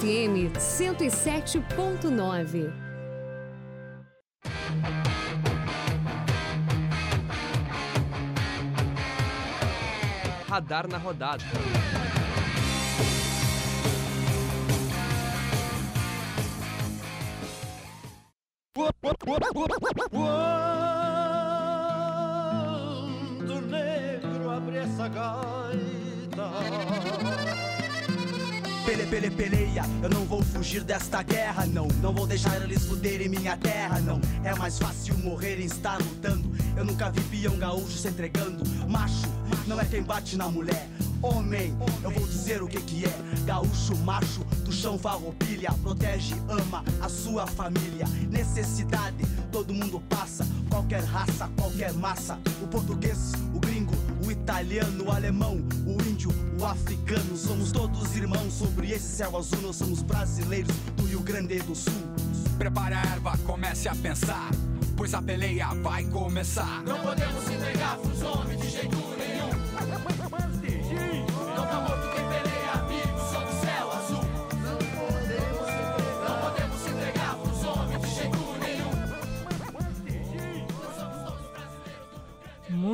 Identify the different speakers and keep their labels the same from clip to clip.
Speaker 1: FM 107.9.
Speaker 2: Radar na rodada.
Speaker 3: Quando o
Speaker 4: Pele, pele, peleia, eu não vou fugir desta guerra, não. Não vou deixar eles fuderem minha terra, não. É mais fácil morrer em estar lutando. Eu nunca vi peão gaúcho se entregando. Macho, não é quem bate na mulher. Homem, eu vou dizer o que que é. Gaúcho, macho, do chão farroupilha. Protege, ama a sua família. Necessidade, todo mundo passa. Qualquer raça, qualquer massa. O português, o gringo, italiano, o alemão, o índio, o africano. Somos todos irmãos sobre esse céu azul. Nós somos brasileiros do Rio Grande do Sul.
Speaker 5: Prepare a erva, comece a pensar, pois a peleia vai começar.
Speaker 3: Não podemos se entregar pros homens de jeito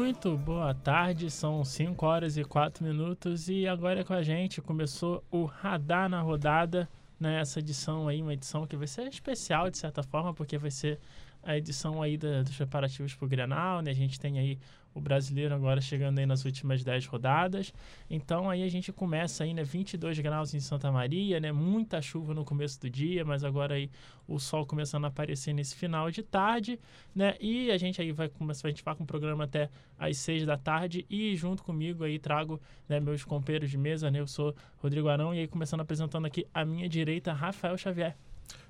Speaker 6: Muito. Boa tarde, são 5 horas e 4 minutos e agora é com a gente. Começou o Radar na Rodada, né, essa edição aí, uma edição que vai ser especial de certa forma, porque vai ser a edição aí da- dos preparativos para o Grenal, né, a gente tem aí o brasileiro agora chegando aí nas últimas 10 rodadas, então aí a gente começa aí, né, 22 graus em Santa Maria, né, muita chuva no começo do dia, mas agora aí o sol começando a aparecer nesse final de tarde, né? E a gente aí vai começar, a gente vai com o programa até às seis da tarde e junto comigo aí trago né, meus companheiros de mesa, né? Eu sou Rodrigo Arão e aí começando apresentando aqui à minha direita, Rafael Xavier.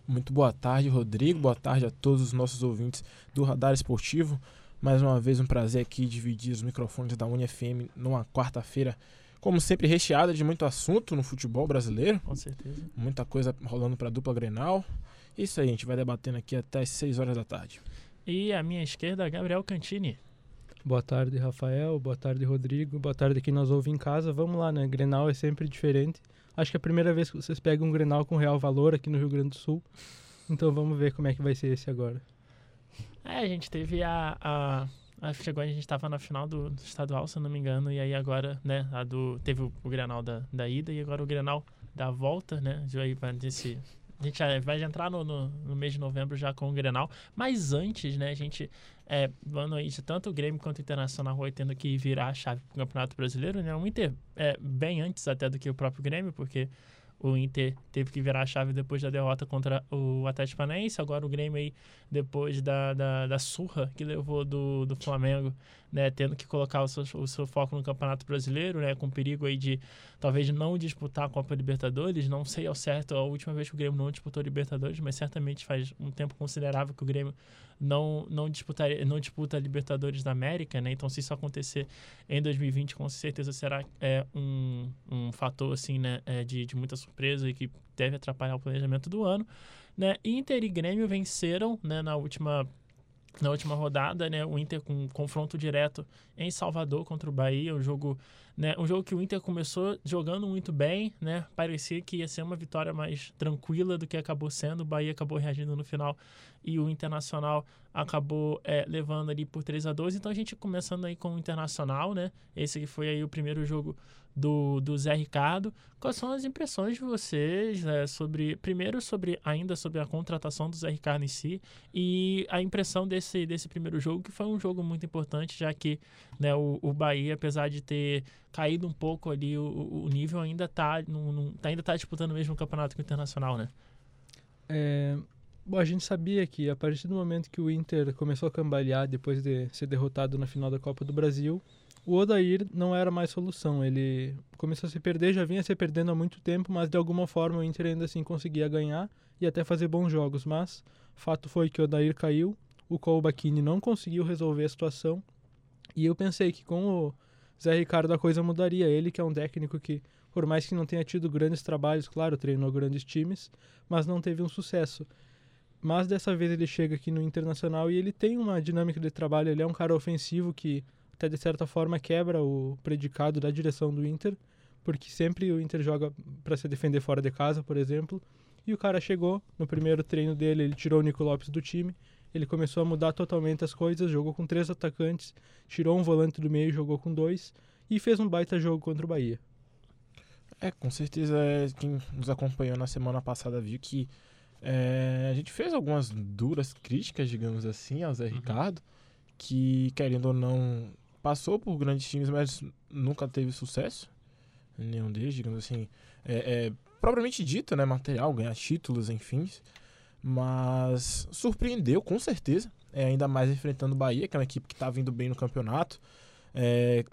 Speaker 7: Muito boa tarde, Rodrigo. Boa tarde a todos os nossos ouvintes do Radar Esportivo. Mais uma vez, um prazer aqui dividir os microfones da UniFM numa quarta-feira, como sempre, recheada de muito assunto no futebol brasileiro.
Speaker 6: Com certeza.
Speaker 7: Muita coisa rolando para a dupla Grenal. Isso aí, a gente vai debatendo aqui até as 6 horas da tarde.
Speaker 6: E à minha esquerda, Gabriel Cantini.
Speaker 8: Boa tarde, Rafael. Boa tarde, Rodrigo. Boa tarde quem nos ouve em casa. Vamos lá, né? Grenal é sempre diferente. Acho que é a primeira vez que vocês pegam um Grenal com real valor aqui no Rio Grande do Sul. Então vamos ver como é que vai ser esse agora.
Speaker 6: É, a gente teve a. a, chegou, a gente estava na final do, estadual, se eu não me engano, e aí agora, né, a do, teve o, o Grenal da, da ida e agora o Grenal da volta, né? Já aí vai. A gente vai entrar no, no, no mês de novembro já com o Grenal, mas antes, né, a gente, é, vando aí, de tanto o Grêmio quanto o Internacional vai tendo que virar a chave para o Campeonato Brasileiro, né, o Inter é, bem antes até do que o próprio Grêmio, porque o Inter teve que virar a chave depois da derrota contra o Atlético Paranaense. Agora o Grêmio aí, depois da, da, da surra que levou do, do Flamengo, né, tendo que colocar o seu, o seu foco no Campeonato Brasileiro, né, com perigo aí de talvez não disputar a Copa Libertadores. Não sei ao certo a última vez que o Grêmio não disputou Libertadores, mas certamente faz um tempo considerável que o Grêmio não, não, disputaria, não disputa Libertadores da América, né? Então, se isso acontecer em 2020, com certeza será é, um, um fator assim, né, é, de, de muita surpresa e que deve atrapalhar o planejamento do ano. Né? Inter e Grêmio venceram né, na última na última rodada, né, o Inter com um confronto direto em Salvador contra o Bahia, um jogo, né, um jogo que o Inter começou jogando muito bem, né, parecia que ia ser uma vitória mais tranquila do que acabou sendo, o Bahia acabou reagindo no final e o Internacional acabou é, levando ali por 3 a 2 então a gente começando aí com o Internacional, né, esse que foi aí o primeiro jogo do, do Zé Ricardo, quais são as impressões de vocês né, sobre, primeiro sobre, ainda sobre a contratação do Zé Ricardo em si e a impressão desse, desse primeiro jogo, que foi um jogo muito importante, já que né, o, o Bahia, apesar de ter caído um pouco ali, o, o nível ainda está ainda tá disputando o mesmo campeonato que o Internacional, né?
Speaker 8: É, bom, a gente sabia que a partir do momento que o Inter começou a cambalear depois de ser derrotado na final da Copa do Brasil, o Odair não era mais solução. Ele começou a se perder, já vinha se perdendo há muito tempo, mas de alguma forma o Inter ainda assim conseguia ganhar e até fazer bons jogos. Mas fato foi que o Odair caiu, o Colbachini não conseguiu resolver a situação e eu pensei que com o Zé Ricardo a coisa mudaria. Ele que é um técnico que, por mais que não tenha tido grandes trabalhos, claro, treinou grandes times, mas não teve um sucesso. Mas dessa vez ele chega aqui no Internacional e ele tem uma dinâmica de trabalho, ele é um cara ofensivo que até de certa forma quebra o predicado da direção do Inter, porque sempre o Inter joga para se defender fora de casa, por exemplo. E o cara chegou, no primeiro treino dele, ele tirou o Nico Lopes do time, ele começou a mudar totalmente as coisas, jogou com três atacantes, tirou um volante do meio, jogou com dois e fez um baita jogo contra o Bahia.
Speaker 7: É, com certeza é, quem nos acompanhou na semana passada viu que é, a gente fez algumas duras críticas, digamos assim, ao Zé Ricardo, que, querendo ou não, passou por grandes times, mas nunca teve sucesso. Nenhum deles, digamos assim. É, é, propriamente dito, né? Material, ganhar títulos, enfim. Mas surpreendeu, com certeza. É, ainda mais enfrentando o Bahia, que é uma equipe que está vindo bem no campeonato. É,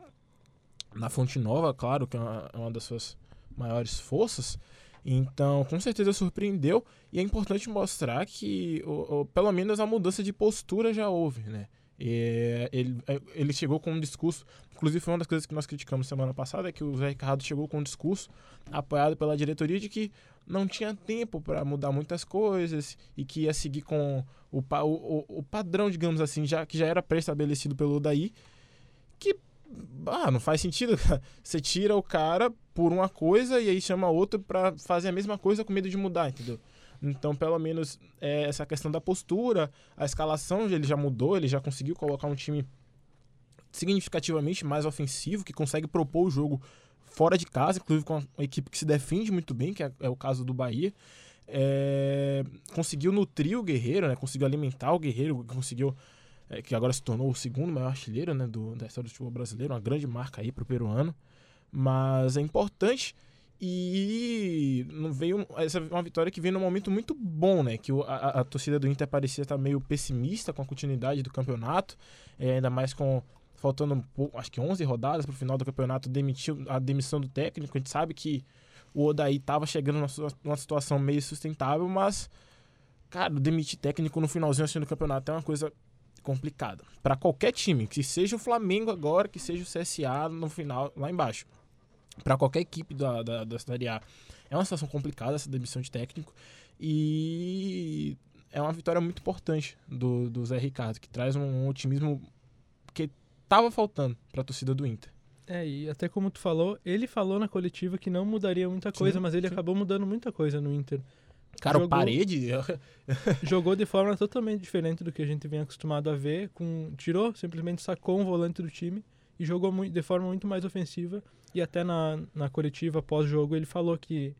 Speaker 7: na Fonte Nova, claro, que é uma, é uma das suas maiores forças. Então, com certeza surpreendeu. E é importante mostrar que, pelo menos, a mudança de postura já houve, né? E, ele, ele chegou com um discurso. Inclusive, foi uma das coisas que nós criticamos semana passada: é que o Zé Ricardo chegou com um discurso apoiado pela diretoria de que não tinha tempo para mudar muitas coisas e que ia seguir com o, o, o- padrão, digamos assim, já, que já era pré-estabelecido pelo Odaí. Que ah, não faz sentido. Você tira o cara por uma coisa e aí chama outro pra fazer a mesma coisa com medo de mudar, entendeu? Então, pelo menos, é, essa questão da postura, a escalação, ele já mudou, ele já conseguiu colocar um time significativamente mais ofensivo, que consegue propor o jogo fora de casa, inclusive com uma equipe que se defende muito bem, que é, é o caso do Bahia. É, conseguiu nutrir o Guerreiro, né? conseguiu alimentar o Guerreiro, conseguiu é, que agora se tornou o segundo maior artilheiro né, do, da história do futebol brasileiro, uma grande marca aí para o peruano. Mas é importante e não veio essa é uma vitória que veio num momento muito bom, né? Que a, a torcida do Inter parecia estar meio pessimista com a continuidade do campeonato, é, ainda mais com faltando um pouco, acho que 11 rodadas para o final do campeonato, demitiu a demissão do técnico. A gente sabe que o Odaí estava chegando numa, numa situação meio sustentável, mas cara, demitir técnico no finalzinho assim do campeonato é uma coisa complicada para qualquer time, que seja o Flamengo agora, que seja o CSA no final lá embaixo. Para qualquer equipe da, da, da Série A. É uma situação complicada essa demissão de técnico e é uma vitória muito importante do, do Zé Ricardo, que traz um otimismo que tava faltando para a torcida do Inter.
Speaker 8: É, e até como tu falou, ele falou na coletiva que não mudaria muita coisa,
Speaker 7: Sim,
Speaker 8: mas ele
Speaker 7: sim.
Speaker 8: acabou mudando muita coisa no Inter.
Speaker 7: Cara, o
Speaker 8: Jogou-
Speaker 7: parede,
Speaker 8: Jogou de forma totalmente diferente do que a gente vem acostumado a ver, com tirou, simplesmente sacou um volante do time e jogou de forma muito mais ofensiva. E até na, na coletiva pós-jogo ele falou que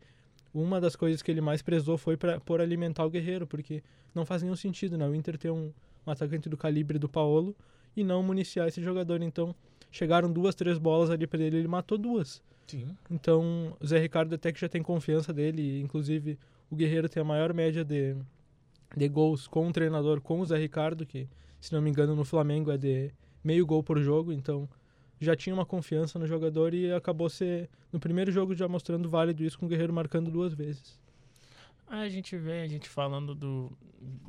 Speaker 8: uma das coisas que ele mais prezou foi para por alimentar o Guerreiro, porque não faz nenhum sentido, né? O Inter ter um, um atacante do calibre do Paolo e não municiar esse jogador. Então, chegaram duas, três bolas ali para ele, ele matou duas.
Speaker 7: Sim.
Speaker 8: Então, o Zé Ricardo até que já tem confiança dele, inclusive o Guerreiro tem a maior média de, de gols com o treinador, com o Zé Ricardo, que, se não me engano, no Flamengo é de meio gol por jogo, então já tinha uma confiança no jogador e acabou ser, no primeiro jogo, já mostrando válido isso com o Guerreiro marcando duas vezes.
Speaker 6: A gente vê, a gente falando do.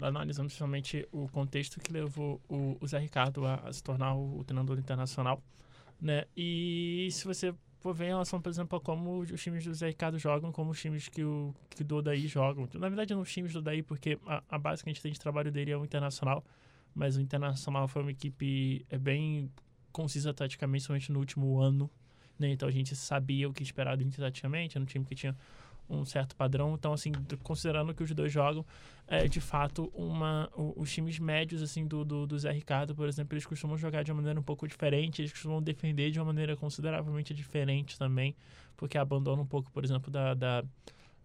Speaker 6: analisando principalmente o contexto que levou o, o Zé Ricardo a, a se tornar o, o treinador internacional, né? E se você for ver em relação, por exemplo, a como os times do Zé Ricardo jogam, como os times que o, que o jogam. Na verdade, não os times do Dodaí, porque a, a base que a gente tem de trabalho dele é o internacional, mas o internacional foi uma equipe é bem concisa taticamente, somente no último ano. Né? Então a gente sabia o que esperar taticamente, era um time que tinha um certo padrão. Então, assim, do- considerando que os dois jogam, é de fato uma. os times médios, assim, do, do, do Zé Ricardo, por exemplo, eles costumam jogar de uma maneira um pouco diferente, eles costumam defender de uma maneira consideravelmente diferente também, porque abandona um pouco, por exemplo, da. da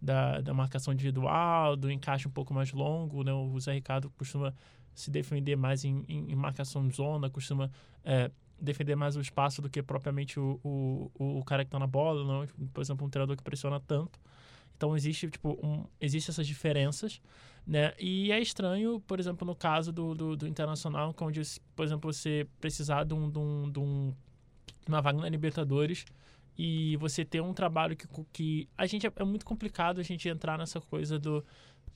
Speaker 6: da, da marcação individual, do encaixe um pouco mais longo, né? O Zé Ricardo costuma se defender mais em, em, em marcação de zona, costuma é, defender mais o espaço do que propriamente o, o, o, cara que tá na bola, não? por exemplo, um treinador que pressiona tanto. Então existe tipo um, existe essas diferenças, né? E é estranho, por exemplo, no caso do, do, do internacional, que onde, por exemplo, você precisar de, um, de, um, de um- uma vaga na Libertadores e você ter um trabalho que, que a gente é, é muito complicado a gente entrar nessa coisa do,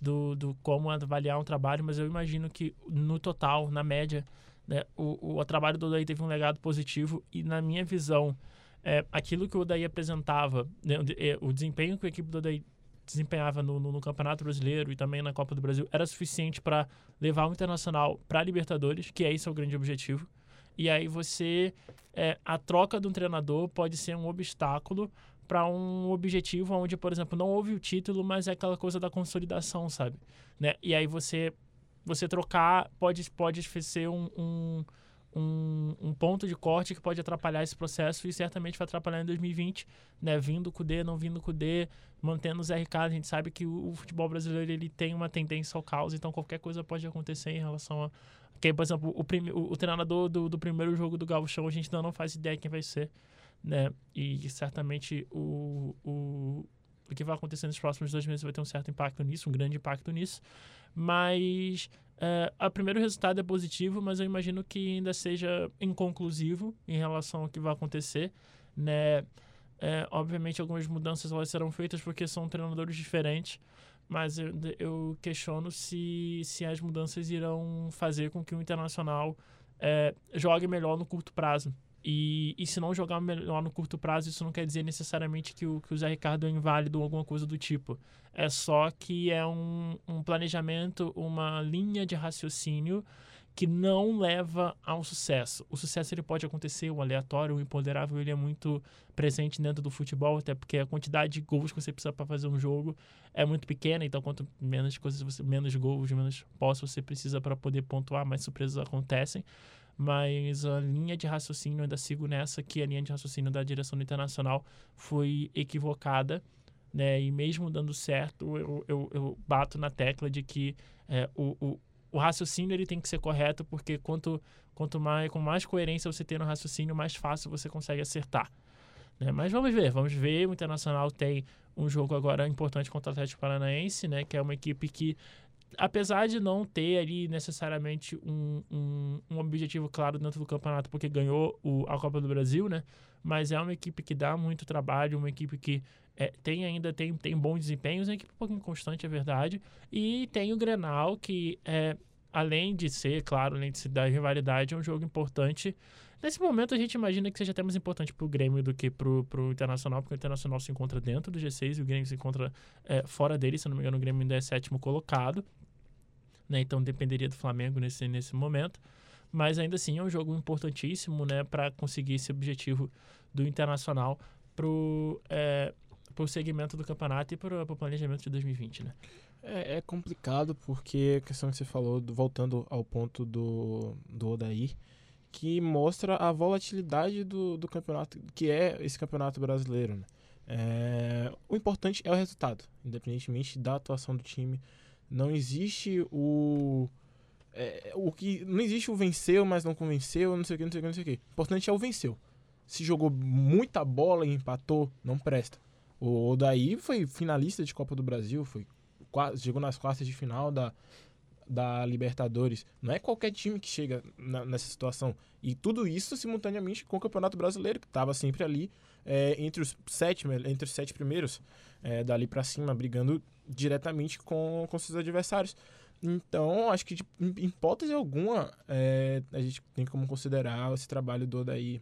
Speaker 6: do, do como avaliar um trabalho, mas eu imagino que no total, na média, né, o, o, o trabalho do Odaí teve um legado positivo e na minha visão é, aquilo que o Odaí apresentava, né, o é, o desempenho que a equipe do Odaí desempenhava no, no, no Campeonato Brasileiro e também na Copa do Brasil era suficiente para levar o Internacional para a Libertadores, que é esse é o grande objetivo. E aí você é, a troca de um treinador pode ser um obstáculo para um objetivo onde, por exemplo, não houve o título, mas é aquela coisa da consolidação, sabe? Né? E aí você você trocar pode pode ser um, um, um, um ponto de corte que pode atrapalhar esse processo e certamente vai atrapalhar em 2020, né? Vindo com o D, não vindo com o D, mantendo os RK. A gente sabe que o, o futebol brasileiro ele tem uma tendência ao caos, então qualquer coisa pode acontecer em relação a. Que, por exemplo, o, prime, o, o treinador do, do primeiro jogo do Gauchão, a gente ainda não faz ideia quem vai ser, né? E certamente o, o, o que vai acontecer nos próximos dois meses vai ter um certo impacto nisso, um grande impacto nisso. Mas é, o primeiro resultado é positivo, mas eu imagino que ainda seja inconclusivo em relação ao que vai acontecer, né? É, obviamente algumas mudanças elas serão feitas porque são treinadores diferentes, mas eu, eu questiono se, se as mudanças irão fazer com que o Internacional é, jogue melhor no curto prazo. E, e se não jogar melhor no curto prazo, isso não quer dizer necessariamente que o, que o Zé Ricardo é inválido ou alguma coisa do tipo. É só que é um, um planejamento, uma linha de raciocínio que não leva ao sucesso. O sucesso ele pode acontecer, o aleatório, o imponderável, ele é muito presente dentro do futebol, até porque a quantidade de gols que você precisa para fazer um jogo é muito pequena, então quanto menos coisas você menos gols, menos posse você precisa para poder pontuar, mais surpresas acontecem. Mas a linha de raciocínio, ainda sigo nessa, que a linha de raciocínio da direção internacional foi equivocada. Né? E mesmo dando certo, eu, eu, eu bato na tecla de que é, o, o, o raciocínio ele tem que ser correto, porque quanto, quanto mais, com mais coerência você tem no raciocínio, mais fácil você consegue acertar. Né? Mas vamos ver, vamos ver. O Internacional tem um jogo agora importante contra o Atlético Paranaense, né? que é uma equipe que apesar de não ter ali necessariamente um, um, um, objetivo claro dentro do campeonato, porque ganhou o, a Copa do Brasil, né? Mas é uma equipe que dá muito trabalho, uma equipe que é, tem ainda tem, tem bons desempenhos, é uma equipe um pouco inconstante, é verdade. E tem o Grenal, que é, além de ser, claro, além de se dar rivalidade, é um jogo importante. Nesse momento a gente imagina que seja até mais importante para o Grêmio do que para o Internacional, porque o Internacional se encontra dentro do G6 e o Grêmio se encontra é, fora dele, se não me engano o Grêmio ainda é sétimo colocado né? Então dependeria do Flamengo nesse, nesse momento. Mas ainda assim é um jogo importantíssimo, né, para conseguir esse objetivo do Internacional pro é, pro segmento do campeonato e para o planejamento de 2020, né?
Speaker 7: É, é, complicado porque a questão que você falou, voltando ao ponto do, do Odair, que mostra a volatilidade do, do campeonato, que é esse campeonato brasileiro. Né? É, o importante é o resultado, independentemente da atuação do time, não existe o. É, o que não existe o venceu, mas não convenceu, não sei o que, não sei o que, não sei o que. O importante é o venceu. Se jogou muita bola e empatou, não presta. O Odaí foi finalista de Copa do Brasil, foi chegou nas quartas de final da, da Libertadores. Não é qualquer time que chega na, nessa situação. E tudo isso simultaneamente com o Campeonato Brasileiro, que estava sempre ali é, entre, os sete, entre os sete primeiros, é, dali para cima, brigando diretamente com, com seus adversários. Então, acho que, em hipótese alguma, é, a gente tem como considerar esse trabalho do Odaí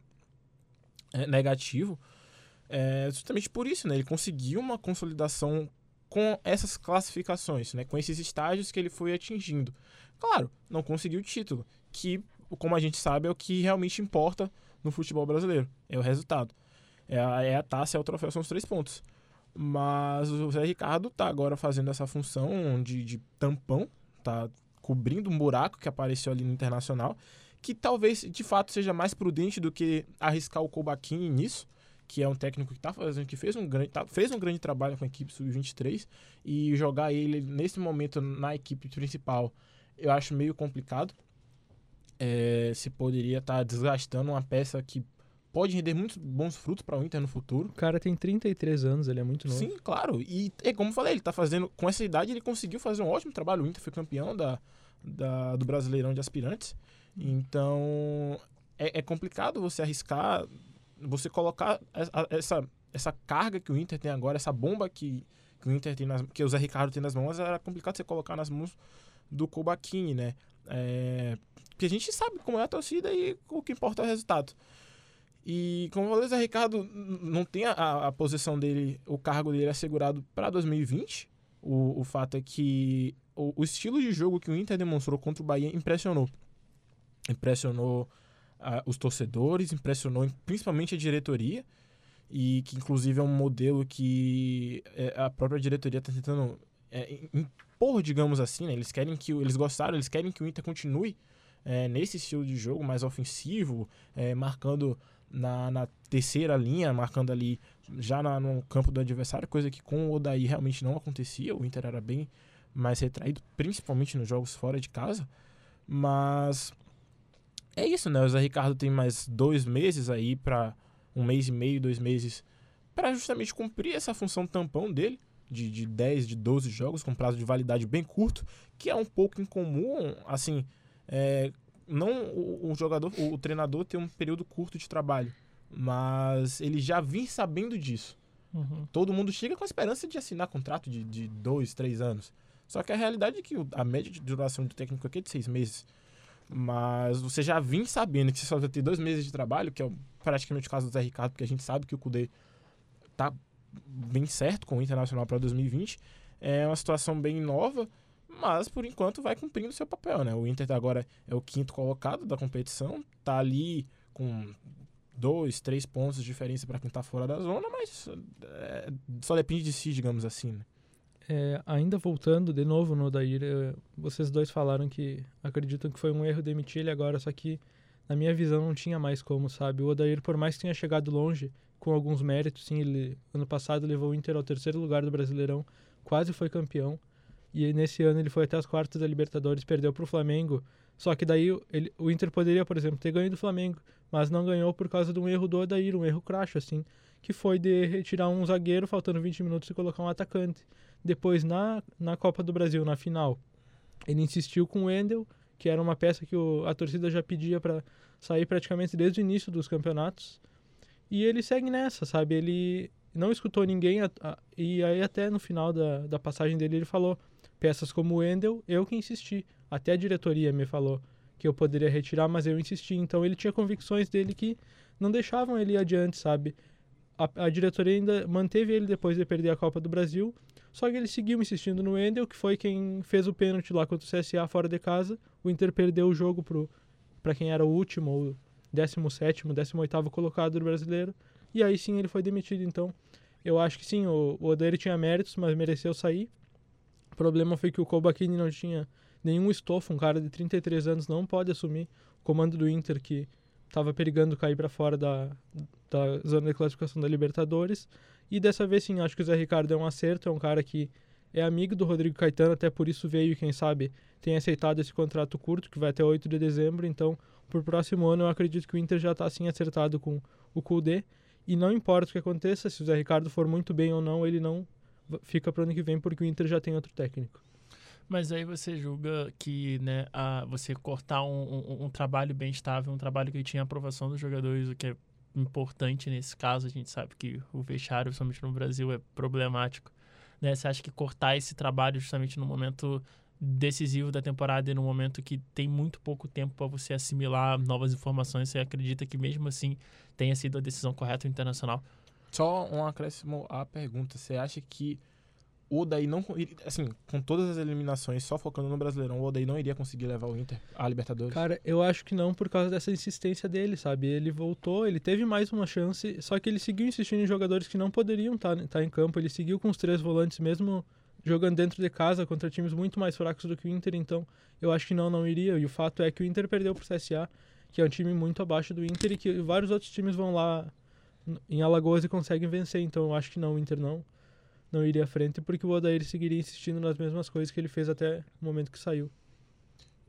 Speaker 7: é, negativo. É, justamente por isso, né? Ele conseguiu uma consolidação com essas classificações, né? Com esses estágios que ele foi atingindo. Claro, não conseguiu o título, que, como a gente sabe, é o que realmente importa no futebol brasileiro. É o resultado. É a, é a taça, é o troféu, são os três pontos. Mas o Zé Ricardo tá agora fazendo essa função de, de tampão, tá cobrindo um buraco que apareceu ali no Internacional, que talvez de fato seja mais prudente do que arriscar o Kobaquini nisso, que é um técnico que tá fazendo, que fez um grande, tá, fez um grande trabalho com a equipe sub-23 e jogar ele nesse momento na equipe principal, eu acho meio complicado. É, se poderia estar tá desgastando uma peça que pode render muitos bons frutos para o Inter no futuro.
Speaker 8: O cara tem 33 anos, ele é muito novo.
Speaker 7: Sim, claro. E é como eu falei, ele tá fazendo. Com essa idade, ele conseguiu fazer um ótimo trabalho. O Inter foi campeão da, da do Brasileirão de Aspirantes. Então. É, é complicado você arriscar. Você colocar essa, essa carga que o Inter tem agora, essa bomba que, que o Inter tem nas, que o Zé Ricardo tem nas mãos, era complicado você colocar nas mãos do Kobaquini, né? É, porque a gente sabe como é a torcida e o que importa é o resultado. E como eu falei, Zé Ricardo não tem a, a posição dele, o cargo dele assegurado para 2020. O, o fato é que o, o, estilo de jogo que o Inter demonstrou contra o Bahia impressionou. Impressionou uh, os torcedores, impressionou principalmente a diretoria. e que inclusive é um modelo que é, a própria diretoria está tentando é, impor, digamos assim, né? Eles querem que eles gostaram, eles querem que o Inter continue é, nesse estilo de jogo mais ofensivo, é, marcando na, na terceira linha, marcando ali já na- no campo do adversário, coisa que com o Odaí realmente não acontecia. O Inter era bem mais retraído, principalmente nos jogos fora de casa. Mas é isso, né? O Zé Ricardo tem mais dois meses aí para um mês e meio, dois meses, para justamente cumprir essa função tampão dele, de, de 10, de 12 jogos, com prazo de validade bem curto, que é um pouco incomum, assim, é, não o, o jogador, o, o treinador ter um período curto de trabalho, mas ele já vinha sabendo disso.
Speaker 6: Uhum.
Speaker 7: Todo mundo chega com a esperança de assinar contrato de, de dois, três anos. Só que a realidade é que a média de duração do técnico aqui é de seis meses. Mas você já vinha sabendo que você só vai ter dois meses de trabalho, que é praticamente o caso do Zé Ricardo, porque a gente sabe que o Cudê tá bem certo com o Internacional para 2020. É uma situação bem nova, mas por enquanto vai cumprindo seu papel, né? O Inter agora é o quinto colocado da competição, tá ali com dois, três pontos de diferença para quem tá fora da zona, mas é, só depende de si, digamos assim. Né?
Speaker 8: É, ainda voltando de novo no Odair, eh, vocês dois falaram que acreditam que foi um erro demitir ele agora, só que na minha visão não tinha mais como, sabe? O Odair, por mais que tenha chegado longe, com alguns méritos, sim, ele ano passado levou o Inter ao terceiro lugar do Brasileirão, quase foi campeão, e nesse ano ele foi até as quartas da Libertadores, perdeu para o Flamengo, só que daí ele, o Inter poderia, por exemplo, ter ganho do Flamengo, mas não ganhou por causa de um erro do Odair, um erro cracho, assim, que foi de retirar um zagueiro faltando 20 minutos e colocar um atacante. Depois, na, na Copa do Brasil, na final, ele insistiu com o Wendel, que era uma peça que o- a torcida já pedia para sair praticamente desde o início dos campeonatos. E ele segue nessa, sabe? Ele não escutou ninguém, a- a- e aí até no final da, da passagem dele ele falou, peças como o Wendel, eu que insisti. Até a diretoria me falou que eu poderia retirar, mas eu insisti. Então ele tinha convicções dele que não deixavam ele ir adiante, sabe? A, a diretoria ainda manteve ele depois de perder a Copa do Brasil, só que ele seguiu insistindo no Wendel, que foi quem fez o pênalti lá contra o CSA fora de casa. O Inter perdeu o jogo para quem era o último ou 17º, 18º colocado do brasileiro. E aí sim ele foi demitido, então eu acho que sim, o, o Odair tinha méritos, mas mereceu sair. O problema foi que o Kobachini não tinha nenhum estofo, um cara de 33 anos não pode assumir o comando do Inter que estava perigando cair para fora da, da zona de classificação da Libertadores. E dessa vez sim, acho que o Zé Ricardo é um acerto, é um cara que é amigo do Rodrigo Caetano, até por isso veio, e quem sabe, tem aceitado esse contrato curto, que vai até 8 de dezembro. Então, por próximo ano, eu acredito que o Inter já está assim acertado com o Kudê. E não importa o que aconteça, se o Zé Ricardo for muito bem ou não, ele não fica para o ano que vem, porque o Inter já tem outro técnico.
Speaker 6: Mas aí você julga que, né, a, você cortar um, um, um trabalho bem estável, um trabalho que tinha aprovação dos jogadores, o que é importante nesse caso, a gente sabe que o vestiário, principalmente no Brasil, é problemático. Né? Você acha que cortar esse trabalho justamente no momento decisivo da temporada e no momento que tem muito pouco tempo para você assimilar novas informações, você acredita que mesmo assim tenha sido a decisão correta internacional?
Speaker 7: Só um acréscimo à pergunta. Você acha que o Odaí não. Assim, com todas as eliminações, só focando no Brasileirão, o Odaí não iria conseguir levar o Inter à Libertadores?
Speaker 8: Cara, eu acho que não por causa dessa insistência dele, sabe? Ele voltou, ele teve mais uma chance, só que ele seguiu insistindo em jogadores que não poderiam estar em campo. Ele seguiu com os três volantes, mesmo jogando dentro de casa contra times muito mais fracos do que o Inter. Então, eu acho que não, não iria. E o fato é que o Inter perdeu pro CSA, que é um time muito abaixo do Inter e que vários outros times vão lá em Alagoas e conseguem vencer. Então, eu acho que não, o Inter não. Não iria à frente porque o Odair seguiria insistindo nas mesmas coisas que ele fez até o momento que saiu.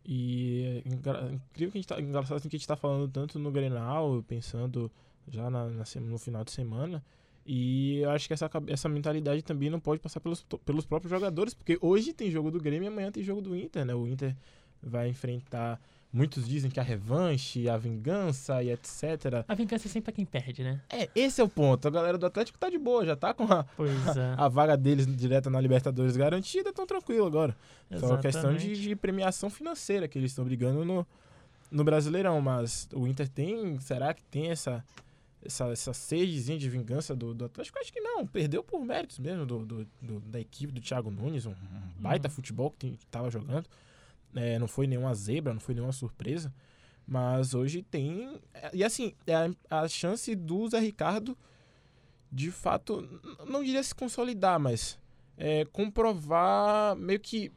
Speaker 7: E é incrível que a gente tá, engraçado assim, que a gente tá falando tanto no Grenal, pensando já na, na no final de semana. E eu acho que essa, essa mentalidade também não pode passar pelos, pelos próprios jogadores, porque hoje tem jogo do Grêmio e amanhã tem jogo do Inter, né? O Inter vai enfrentar. Muitos dizem que a revanche, a vingança e etc.
Speaker 6: A vingança é sempre pra quem perde, né?
Speaker 7: É, esse é o ponto. A galera do Atlético tá de boa, já tá com a,
Speaker 6: é.
Speaker 7: a vaga deles direta na Libertadores garantida, tão tranquilo agora. Só uma questão de,
Speaker 6: Exatamente.
Speaker 7: de premiação financeira que eles estão brigando no, no Brasileirão. Mas o Inter tem. Será que tem essa, essa, essa sedezinha de vingança do, do Atlético? Acho que não. Perdeu por méritos mesmo do, do- do- da equipe do Thiago Nunes. Um, um baita futebol que, tem, que tava jogando. É, não foi nenhuma zebra, não foi nenhuma surpresa. Mas hoje tem. E assim, é a, a chance do Zé Ricardo de fato, não diria se consolidar, mas é, comprovar meio que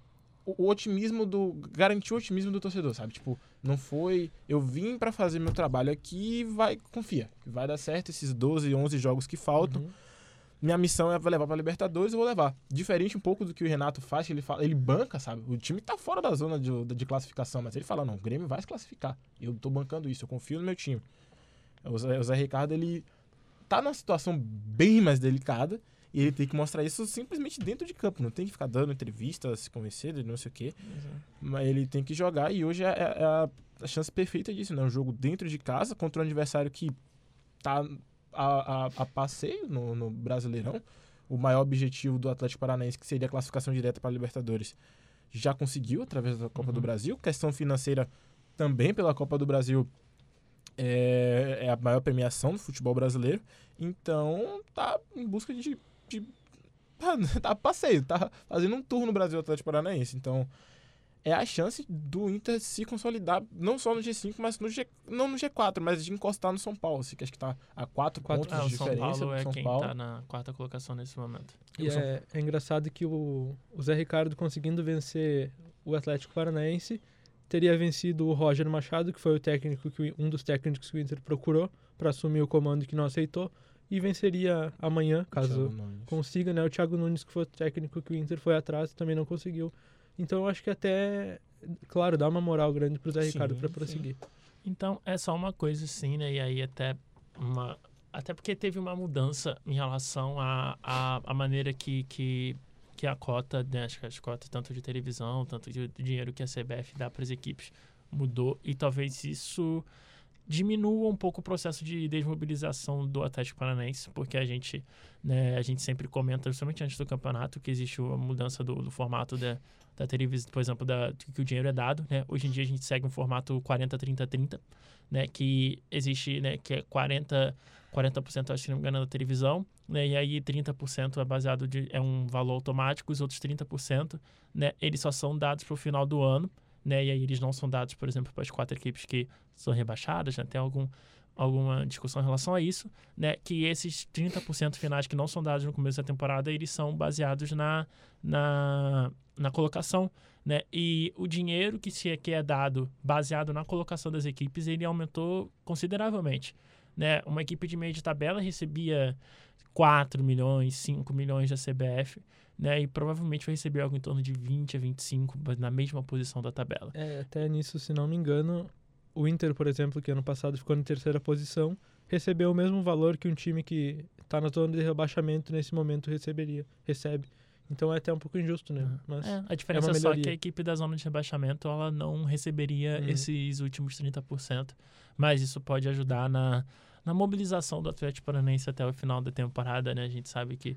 Speaker 7: o, o otimismo do. garantir o otimismo do torcedor, sabe? Tipo, não foi. Eu vim pra fazer meu trabalho aqui vai. Confia, vai dar certo esses 12, 11 jogos que faltam.
Speaker 8: Uhum.
Speaker 7: Minha missão é levar pra Libertadores, eu vou levar. Diferente um pouco do que o Renato faz, que ele fala, ele banca, sabe? O time tá fora da zona de, de classificação, mas ele fala, não, o Grêmio vai se classificar. Eu tô bancando isso, eu confio no meu time. O Zé, o Zé Ricardo, ele tá numa situação bem mais delicada e ele tem que mostrar isso simplesmente dentro de campo. Não tem que ficar dando entrevista, se convencer, de não sei o quê. Mas ele tem que jogar e hoje é, é a, a chance perfeita disso, né? Um jogo dentro de casa contra um adversário que tá a, a, a passeio no, no Brasileirão. O maior objetivo do Atlético Paranaense, que seria a classificação direta para a Libertadores, já conseguiu através da Copa do
Speaker 6: Uhum.
Speaker 7: Brasil. Questão financeira também pela Copa do Brasil é, é a maior premiação do futebol brasileiro. Então tá em busca de. de tá, tá passeio, tá fazendo um tour no Brasil Atlético Paranaense. Então é a chance do Inter se consolidar, não só no G5, mas no G, não no G4, mas de encostar no São Paulo. Assim, que acho que tá a quatro,
Speaker 8: Quatro-
Speaker 7: pontos
Speaker 6: Ah,
Speaker 7: de
Speaker 6: São
Speaker 7: diferença
Speaker 6: Paulo
Speaker 7: do
Speaker 6: é
Speaker 7: São
Speaker 6: quem
Speaker 7: Paulo.
Speaker 6: tá na quarta colocação nesse momento.
Speaker 8: E
Speaker 7: São-
Speaker 8: é, é engraçado que o, o Zé Ricardo conseguindo vencer o Atlético Paranaense teria vencido o Roger Machado, que foi o técnico que um dos técnicos que o Inter procurou para assumir o comando que não aceitou, e venceria amanhã, caso consiga, né? O Thiago Nunes, que foi o técnico que o Inter foi atrás, também não conseguiu. Então eu acho que até, claro, dá uma moral grande pro Zé
Speaker 7: Sim,
Speaker 8: Ricardo para
Speaker 7: sim.
Speaker 8: prosseguir.
Speaker 6: Então, é só uma coisa assim, né? E aí até uma... Até porque teve uma mudança em relação à a, a, maneira que, que, que a cota, né? Acho que as cotas tanto de televisão, tanto de dinheiro que a CBF dá para as equipes mudou. E talvez isso diminua um pouco o processo de desmobilização do Atlético Paranaense, porque a gente, né, a gente sempre comenta, justamente antes do campeonato, que existe a mudança do, do formato da, da televisão, por exemplo, da, que o dinheiro é dado, né? Hoje em dia a gente segue um formato 40-30-30, né? Que existe, né? Que é 40, 40% acho que não me engano da televisão, né? E aí 30% é baseado de é um valor automático, os outros 30%, né? Eles só são dados para o final do ano, né? E aí eles não são dados, por exemplo, para as quatro equipes que são rebaixadas, né? Tem algum alguma discussão em relação a isso, né? Que esses 30% finais que não são dados no começo da temporada, eles são baseados na, na, na colocação, né? E o dinheiro que se que é dado baseado na colocação das equipes, ele aumentou consideravelmente, né? Uma equipe de meio de tabela recebia 4 milhões, 5 milhões da CBF, né? E provavelmente vai receber algo em torno de 20 a 25 na mesma posição da tabela.
Speaker 8: É, até nisso, se não me engano, o Inter, por exemplo, que ano passado ficou na terceira posição, recebeu o mesmo valor que um time que está na zona de rebaixamento nesse momento receberia, recebe. Então é até um pouco injusto, né? Mas
Speaker 6: É, a diferença é, só que a equipe da zona de rebaixamento ela não receberia
Speaker 8: Uhum.
Speaker 6: esses últimos 30%, mas isso pode ajudar na, na mobilização do Atlético Paranaense até o final da temporada, né? A gente sabe que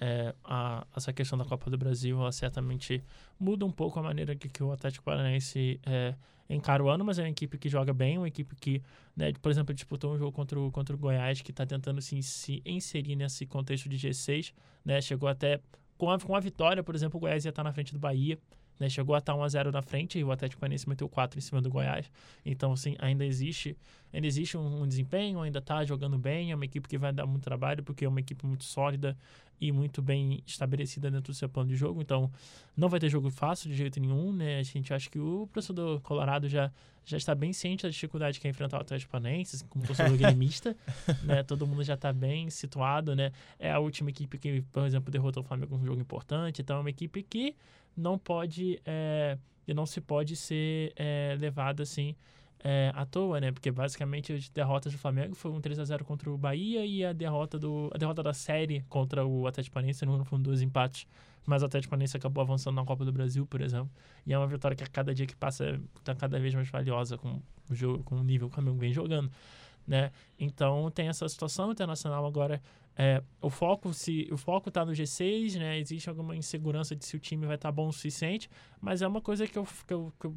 Speaker 6: é, a, essa questão da Copa do Brasil, ela certamente muda um pouco a maneira que, que o Atlético Paranaense é, encara o ano, mas é uma equipe que joga bem, uma equipe que, né, por exemplo, disputou um jogo contra o, contra o Goiás, que está tentando se, se inserir nesse contexto de G6, né? Chegou até com a, com a vitória, por exemplo, o Goiás ia estar na frente do Bahia. Né, chegou a estar 1x0 na frente e o Atlético Paranaense meteu 4 em cima do Goiás. Então, assim, ainda existe, ainda existe um, um desempenho, ainda está jogando bem. É uma equipe que vai dar muito trabalho, porque é uma equipe muito sólida e muito bem estabelecida dentro do seu plano de jogo. Então, não vai ter jogo fácil de jeito nenhum. Né? A gente acha que o torcedor colorado já, já está bem ciente da dificuldade que é enfrentar o Atlético Paranaense, assim, como torcedor gremista. né? Todo mundo já está bem situado. Né? É a última equipe que, por exemplo, derrotou o Flamengo num jogo importante. Então, é uma equipe que não pode é, e não se pode ser é, assim é, à toa, né? Porque basicamente as derrotas do Flamengo foi um 3 a 0 contra o Bahia e a derrota do a derrota da série contra o Atlético Paranaense não foram dois empates, mas o Atlético Paranaense acabou avançando na Copa do Brasil, por exemplo. E é uma vitória que a cada dia que passa está cada vez mais valiosa com o jogo, com o nível que o Flamengo vem jogando, né? Então tem essa situação internacional agora é, o foco se o foco está no G6, né? Existe alguma insegurança de se o time vai estar bom o suficiente, mas é uma coisa que eu, que eu, que eu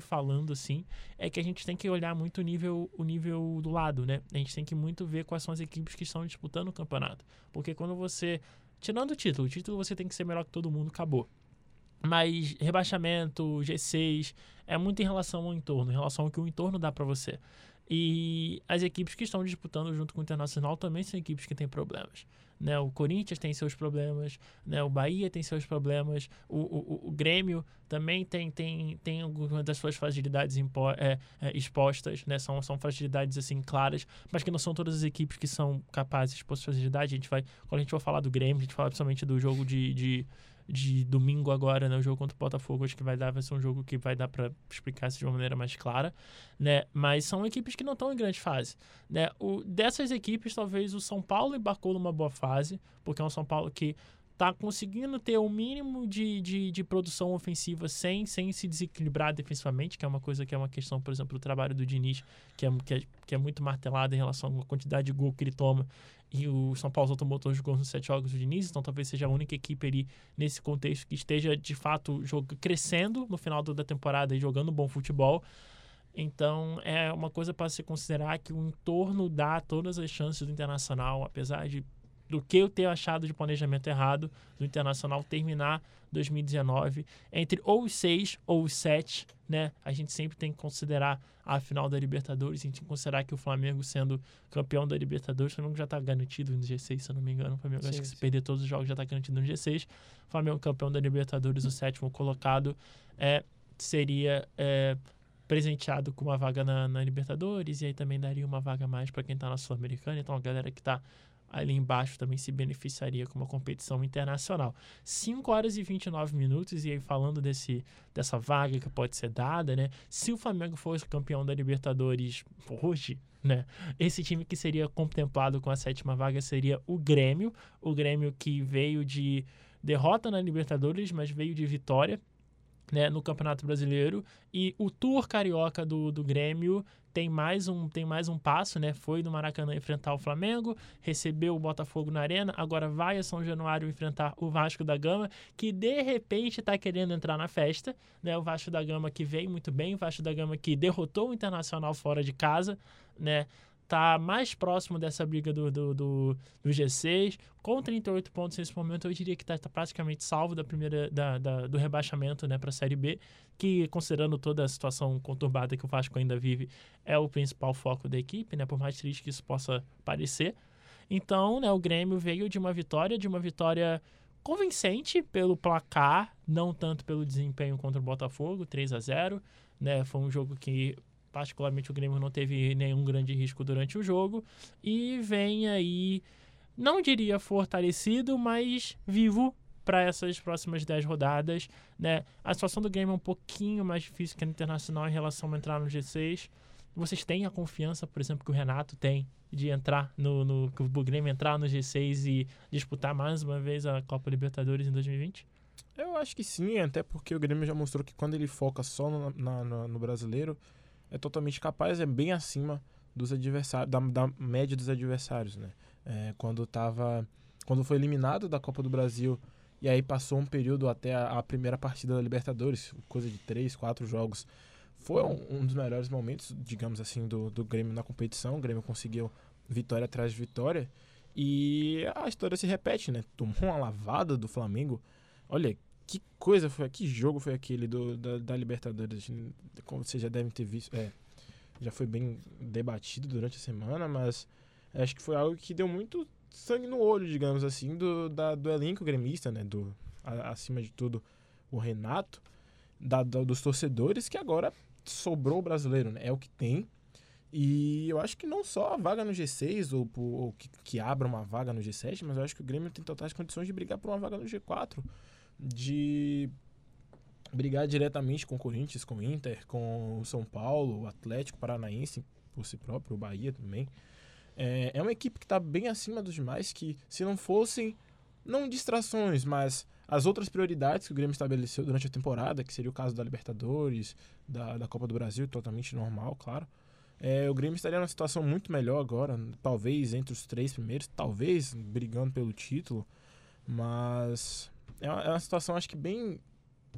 Speaker 6: falando assim, é que a gente tem que olhar muito o nível o nível do lado, né? A gente tem que muito ver quais são as equipes que estão disputando o campeonato, porque quando você tirando o título, o título você tem que ser melhor que todo mundo, acabou. Mas rebaixamento, G6, é muito em relação ao entorno, em relação ao que o entorno dá para você. E as equipes que estão disputando junto com o Internacional também são equipes que têm problemas. Né? O Corinthians tem seus problemas, né? o Bahia tem seus problemas, o, o, o Grêmio também tem, tem, tem algumas das suas fragilidades impo- é, é, expostas, né? são, são fragilidades assim claras, mas que não são todas as equipes que são capazes de expor fragilidade. A gente vai, quando a gente for falar do Grêmio, a gente fala principalmente do jogo de, de, de domingo agora, né? o jogo contra o Botafogo, acho que vai dar, vai ser um jogo que vai dar para explicar isso de uma maneira mais clara, né? mas são equipes que não estão em grande fase. Né? O, dessas equipes, talvez o São Paulo embarcou numa boa fase, porque é um São Paulo que está conseguindo ter o mínimo de, de, de produção ofensiva sem, sem se desequilibrar defensivamente, que é uma coisa que é uma questão, por exemplo, do trabalho do Diniz, que é, que é, que é muito martelado em relação à quantidade de gol que ele toma. E o São Paulo tomou os gols nos sete jogos do Diniz, então talvez seja a única equipe ali nesse contexto que esteja de fato jogo, crescendo no final da temporada e jogando bom futebol. Então é uma coisa para se considerar que o entorno dá todas as chances do Internacional, apesar de do que eu ter achado de planejamento errado do Internacional terminar 2019 entre ou os seis ou os sete, né? A gente sempre tem que considerar a final da Libertadores, a gente tem que considerar que o Flamengo sendo campeão da Libertadores, o Flamengo já está garantido no G6, se eu não me engano. O Flamengo
Speaker 8: Sim,
Speaker 6: acho que se perder todos os jogos já está garantido no G6. O Flamengo campeão da Libertadores, o sétimo colocado, é, seria é, presenteado com uma vaga na, na Libertadores e aí também daria uma vaga mais para quem está na Sul-Americana. Então a galera que está ali embaixo também se beneficiaria com uma competição internacional. 5 horas e 29 minutos, e aí falando desse, dessa vaga que pode ser dada, né? Se o Flamengo fosse campeão da Libertadores hoje, né? Esse time que seria contemplado com a sétima vaga seria o Grêmio. O Grêmio que veio de derrota na Libertadores, mas veio de vitória. Né, no Campeonato Brasileiro e o Tour Carioca do, do Grêmio tem mais um tem mais um passo, né? Foi no Maracanã enfrentar o Flamengo, recebeu o Botafogo na Arena, agora vai a São Januário enfrentar o Vasco da Gama, que de repente está querendo entrar na festa, né? O Vasco da Gama que veio muito bem, o Vasco da Gama que derrotou o Internacional fora de casa, né? Tá mais próximo dessa briga do, do, do, do G6, com 38 pontos nesse momento, eu diria que está praticamente salvo da primeira da, da- do rebaixamento né, para a Série B, que considerando toda a situação conturbada que o Vasco ainda vive, é o principal foco da equipe, né? Por mais triste que isso possa parecer. Então, né, o Grêmio veio de uma vitória, de uma vitória convincente pelo placar, não tanto pelo desempenho contra o Botafogo, 3 a 0 né? Foi um jogo que particularmente o Grêmio não teve nenhum grande risco durante o jogo e vem aí não diria fortalecido, mas vivo para essas próximas 10 rodadas, né? A situação do Grêmio é um pouquinho mais difícil que a Internacional em relação a entrar no G6. Vocês têm a confiança, por exemplo, que o Renato tem de entrar no, no que o Grêmio entrar no G6 e disputar mais uma vez a Copa Libertadores em 2020?
Speaker 7: Eu acho que sim, até porque o Grêmio já mostrou que quando ele foca só no, na- na- no brasileiro, é totalmente capaz, é bem acima dos adversários, da, da média dos adversários, né? É, quando tava. Quando foi eliminado da Copa do Brasil e aí passou um período até a, a primeira partida da Libertadores, coisa de três, quatro jogos. Foi um, um dos melhores momentos, digamos assim, do, do Grêmio na competição. O Grêmio conseguiu vitória atrás de vitória. E a história se repete, né? Tomou uma lavada do Flamengo. Olha, que coisa foi, que jogo foi aquele do, da, da Libertadores? Como vocês já devem ter visto, é, já foi bem debatido durante a semana, mas acho que foi algo que deu muito sangue no olho, digamos assim, do, da, do elenco gremista, né? Do, a- acima de tudo, o Renato, da, da- dos torcedores, que agora sobrou o brasileiro, né? É o que tem. E eu acho que não só a vaga no G6 ou, ou que, que abra uma vaga no G7, mas eu acho que o Grêmio tem totais condições de brigar por uma vaga no G4 de brigar diretamente com o Corinthians, com o Inter, com o São Paulo, o Atlético Paranaense, por si próprio, o Bahia também. É, é uma equipe que está bem acima dos demais, que se não fossem, não distrações, mas as outras prioridades que o Grêmio estabeleceu durante a temporada, que seria o caso da Libertadores, da, da Copa do Brasil, totalmente normal, claro. É, o Grêmio estaria numa situação muito melhor agora, talvez entre os três primeiros, talvez brigando pelo título, mas é uma, é uma situação, acho que bem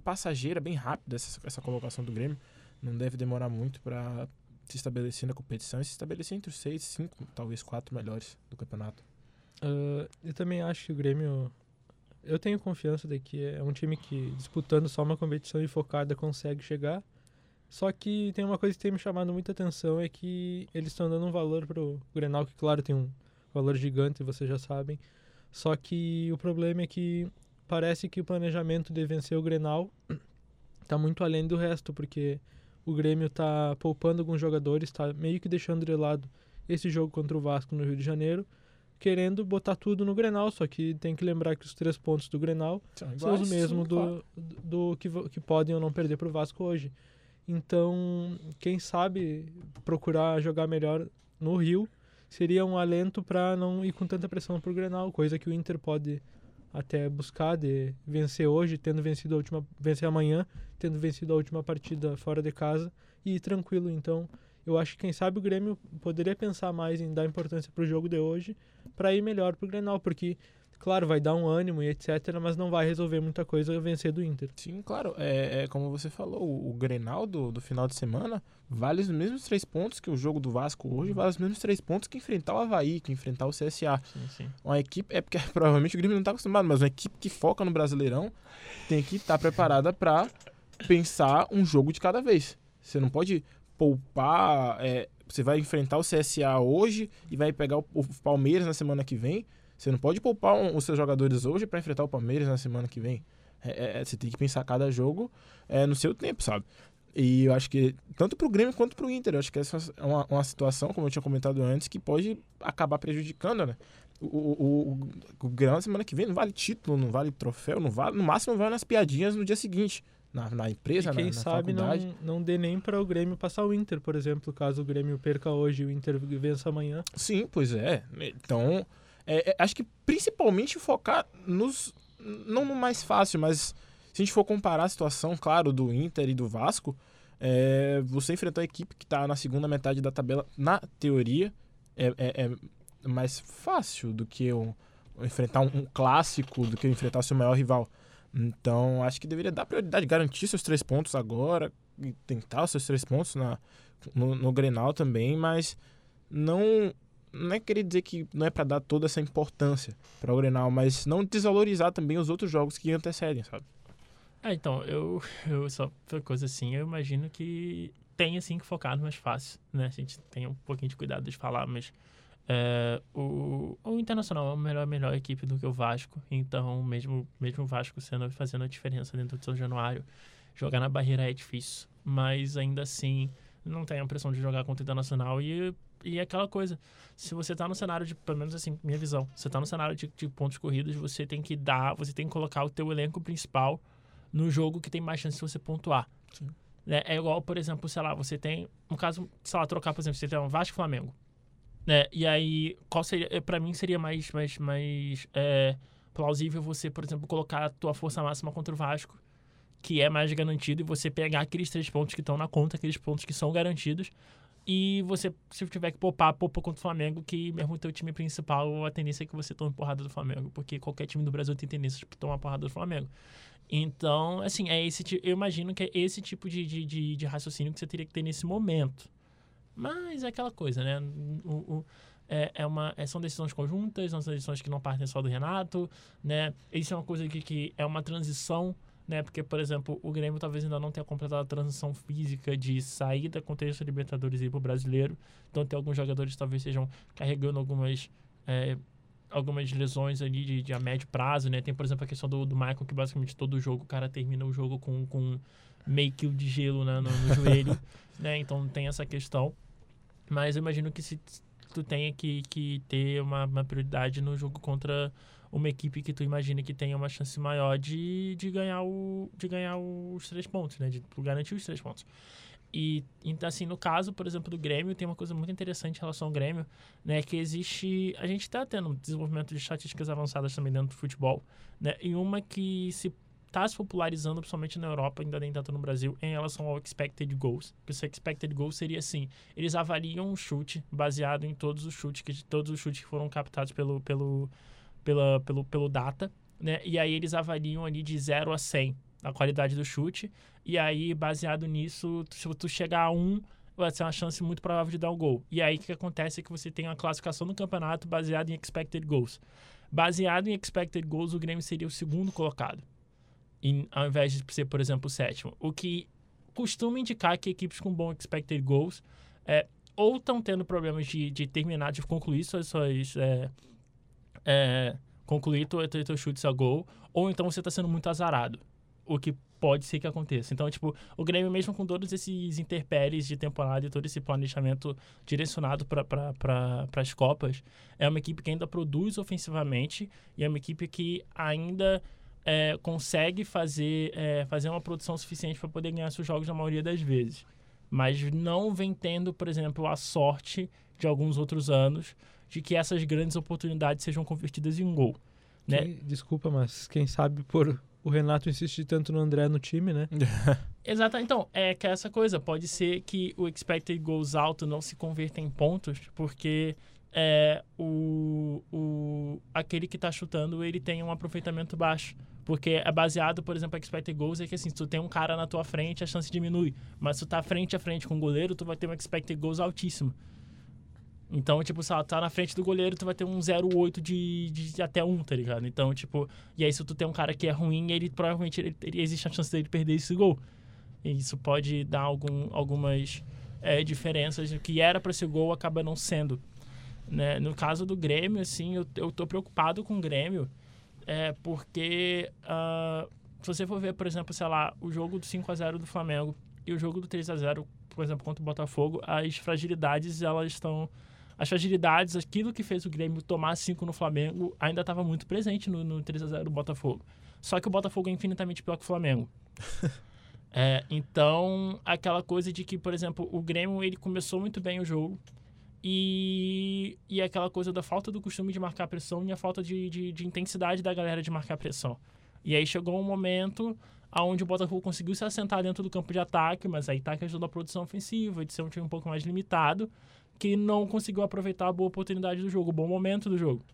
Speaker 7: passageira, bem rápida essa, essa colocação do Grêmio. Não deve demorar muito para se estabelecer na competição e se estabelecer entre os seis, cinco, talvez quatro melhores do campeonato.
Speaker 8: Ah, eu também acho que o Grêmio. Eu tenho confiança de que é um time que, disputando só uma competição e focada, consegue chegar. Só que tem uma coisa que tem me chamado muita atenção é que eles estão dando um valor pro Grenal, que claro tem um valor gigante, vocês já sabem. Só que o problema é que parece que o planejamento de vencer o Grenal tá muito além do resto, porque o Grêmio tá poupando alguns jogadores, tá meio que deixando de lado esse jogo contra o Vasco no Rio de Janeiro, querendo botar tudo no Grenal, só que tem que lembrar que os três pontos do Grenal
Speaker 7: São,
Speaker 8: são os
Speaker 7: iguais,
Speaker 8: mesmos
Speaker 7: sim,
Speaker 8: do,
Speaker 7: claro.
Speaker 8: do, do que, que podem ou não perder pro Vasco hoje. Então, quem sabe procurar jogar melhor no Rio seria um alento para não ir com tanta pressão pro Grenal, coisa que o Inter pode até buscar de vencer hoje, tendo vencido a última, vencer amanhã, tendo vencido a última partida fora de casa e ir tranquilo. Então, eu acho que quem sabe o Grêmio poderia pensar mais em dar importância pro jogo de hoje para ir melhor pro Grenal, porque claro, vai dar um ânimo e etc, mas não vai resolver muita coisa vencer do Inter.
Speaker 7: Sim, claro. É, é como você falou, o, o Grenal do, do final de semana vale os mesmos três pontos que o jogo do Vasco hoje, vale os mesmos três pontos que enfrentar o Havaí, que enfrentar o CSA.
Speaker 6: Sim, sim.
Speaker 7: Uma equipe, é porque provavelmente o Grêmio não está acostumado, mas uma equipe que foca no Brasileirão tem que estar preparada para pensar um jogo de cada vez. Você não pode poupar. é, você vai enfrentar o CSA hoje e vai pegar o, o Palmeiras na semana que vem. Você não pode poupar um- os seus jogadores hoje para enfrentar o Palmeiras na semana que vem. É, é, você tem que pensar cada jogo é, no seu tempo, sabe? E eu acho que, tanto pro Grêmio quanto pro Inter, eu acho que essa é uma, uma situação, como eu tinha comentado antes, que pode acabar prejudicando, né? O, o, o, o Grêmio na semana que vem não vale título, não vale troféu, não vale, no máximo vai nas piadinhas no dia seguinte, na, na empresa,
Speaker 8: e quem
Speaker 7: na, na
Speaker 8: sabe
Speaker 7: faculdade.
Speaker 8: não, não dê nem para o Grêmio passar o Inter, por exemplo, caso o Grêmio perca hoje e o Inter vença amanhã.
Speaker 7: Sim, pois é. Então, é, é, acho que principalmente focar nos. Não no mais fácil, mas se a gente for comparar a situação, claro, do Inter e do Vasco, é, você enfrentar a equipe que está na segunda metade da tabela, na teoria, é, é- é mais fácil do que um- enfrentar um, clássico, do que enfrentar o seu maior rival. Então, acho que deveria dar prioridade, garantir seus três pontos agora, e tentar os seus três pontos na, no, no Grenal também, mas não não é querer dizer que não é para dar toda essa importância para o Grenal, mas não desvalorizar também os outros jogos que antecedem, sabe?
Speaker 6: Ah, então, eu, eu só coisa assim, eu imagino que tem assim que focar no mais fácil, né? A gente tem um pouquinho de cuidado de falar, mas é, o, o Internacional é a melhor, melhor equipe do que o Vasco, então mesmo, mesmo o Vasco sendo, fazendo a diferença dentro do São Januário, jogar na barreira é difícil, mas ainda assim não tem a pressão de jogar contra o Internacional e, e é aquela coisa, se você tá no cenário de, pelo menos assim, minha visão, você tá no cenário de, de pontos corridos, você tem que dar, você tem que colocar o teu elenco principal no jogo que tem mais chance de você pontuar.
Speaker 7: Sim.
Speaker 6: Né? É igual, por exemplo, sei lá, você tem, um caso, sei lá, trocar, por exemplo, você tem um Vasco Flamengo. Né? E aí, qual seria, eh, pra mim seria mais, mais, mais é, plausível você, por exemplo, colocar a tua força máxima contra o Vasco, que é mais garantido, e você pegar aqueles três pontos que estão na conta, aqueles pontos que são garantidos, e você, se tiver que poupar, poupa contra o Flamengo, que mesmo o teu time principal, a tendência é que você tome porrada do Flamengo, porque qualquer time do Brasil tem tendência de tomar porrada do Flamengo. Então, assim, é esse eu imagino que é esse tipo de, de, de, de raciocínio que você teria que ter nesse momento. Mas é aquela coisa, né? O, o- é, é uma, é- são decisões conjuntas, são decisões que não partem só do Renato, né? Isso é uma coisa que, que é uma transição, né? Porque, por exemplo, o Grêmio talvez ainda não tenha completado a transição física de sair da contexto Libertadores e ir pro Brasileiro. Então, tem alguns jogadores que talvez estejam carregando algumas... é, algumas lesões ali de, de a médio prazo, né? Tem, por exemplo, a questão do, do Michael, que basicamente todo jogo o cara termina o jogo com, com meio quilo de gelo né, no, no joelho, né? Então tem essa questão. Mas eu imagino que se tu tenha que, que ter uma, uma prioridade no jogo contra uma equipe que tu imagina que tenha uma chance maior de, de ganhar o de ganhar os três pontos, né? De garantir os três pontos. E, então, assim, no caso, por exemplo, do Grêmio, tem uma coisa muito interessante em relação ao Grêmio, né? Que existe... A gente está tendo desenvolvimento de estatísticas avançadas também dentro do futebol, né? E uma que se está se popularizando, principalmente na Europa, ainda nem tanto no Brasil, em relação ao expected goals. Que esse expected goals seria assim, eles avaliam um chute baseado em todos os chutes que todos os chutes que foram captados pelo pelo pela, pelo pelo data, né? E aí eles avaliam ali de 0 a 100 a qualidade do chute, e aí baseado nisso, se tu chegar a 1, vai ser uma chance muito provável de dar um gol. E aí o que acontece é que você tem uma classificação no campeonato baseada em expected goals. Baseado em expected goals, o Grêmio seria o segundo colocado em- ao invés de ser, por exemplo, o sétimo. O que, costuma indicar que equipes com bom expected goals é, ou estão tendo problemas de, de terminar, de concluir suas. suas é, é, concluir teu, teu, teu a gol, ou então você está sendo muito azarado. O que pode ser que aconteça. Então, tipo, o Grêmio, mesmo com todos esses interpéries de temporada e todo esse planejamento direcionado para pra, as Copas, é uma equipe que ainda produz ofensivamente e é uma equipe que ainda é, consegue fazer, é, fazer uma produção suficiente para poder ganhar seus jogos na maioria das vezes. Mas não vem tendo, por exemplo, a sorte de alguns outros anos de que essas grandes oportunidades sejam convertidas em gol. Né?
Speaker 8: Quem- desculpa, mas quem sabe por o Renato insistir tanto no André no time, né?
Speaker 6: Exato. Então, é que é essa coisa. Pode ser que o expected goals alto não se converta em pontos, porque é, o, o, aquele que tá chutando, ele tem um aproveitamento baixo. Porque é baseado, por exemplo, expected goals é que assim, se tu tem um cara na tua frente, a chance diminui. Mas se tu tá frente a frente com o goleiro, tu vai ter um expected goals altíssimo. Então, tipo, se ela tá na frente do goleiro, tu vai ter um 0,8 de, de até 1, tá ligado? Então, tipo, e aí se tu tem um cara que é ruim, ele provavelmente ele, ele- existe a chance dele perder esse gol. E isso pode dar algum, algumas é, diferenças. O que era para ser gol acaba não sendo. Né? No caso do Grêmio, assim, eu, eu tô preocupado com o Grêmio, é, porque ah, se você for ver, por exemplo, sei lá, o jogo do 5 a 0 do Flamengo e o jogo do 3 a 0 por exemplo, contra o Botafogo, as fragilidades, elas estão... As fragilidades, aquilo que fez o Grêmio tomar 5 no Flamengo, ainda estava muito presente no, no 3 a 0 do Botafogo. Só que o Botafogo é infinitamente pior que o Flamengo. É, então, aquela coisa de que, por exemplo, o Grêmio ele começou muito bem o jogo e, e aquela coisa da falta do costume de marcar pressão e a falta de, de, de intensidade da galera de marcar pressão. E aí chegou um momento onde o Botafogo conseguiu se assentar dentro do campo de ataque, mas aí tá a questão da produção ofensiva, de ser um time um pouco mais limitado, que não conseguiu aproveitar a boa oportunidade do jogo, o bom momento do jogo.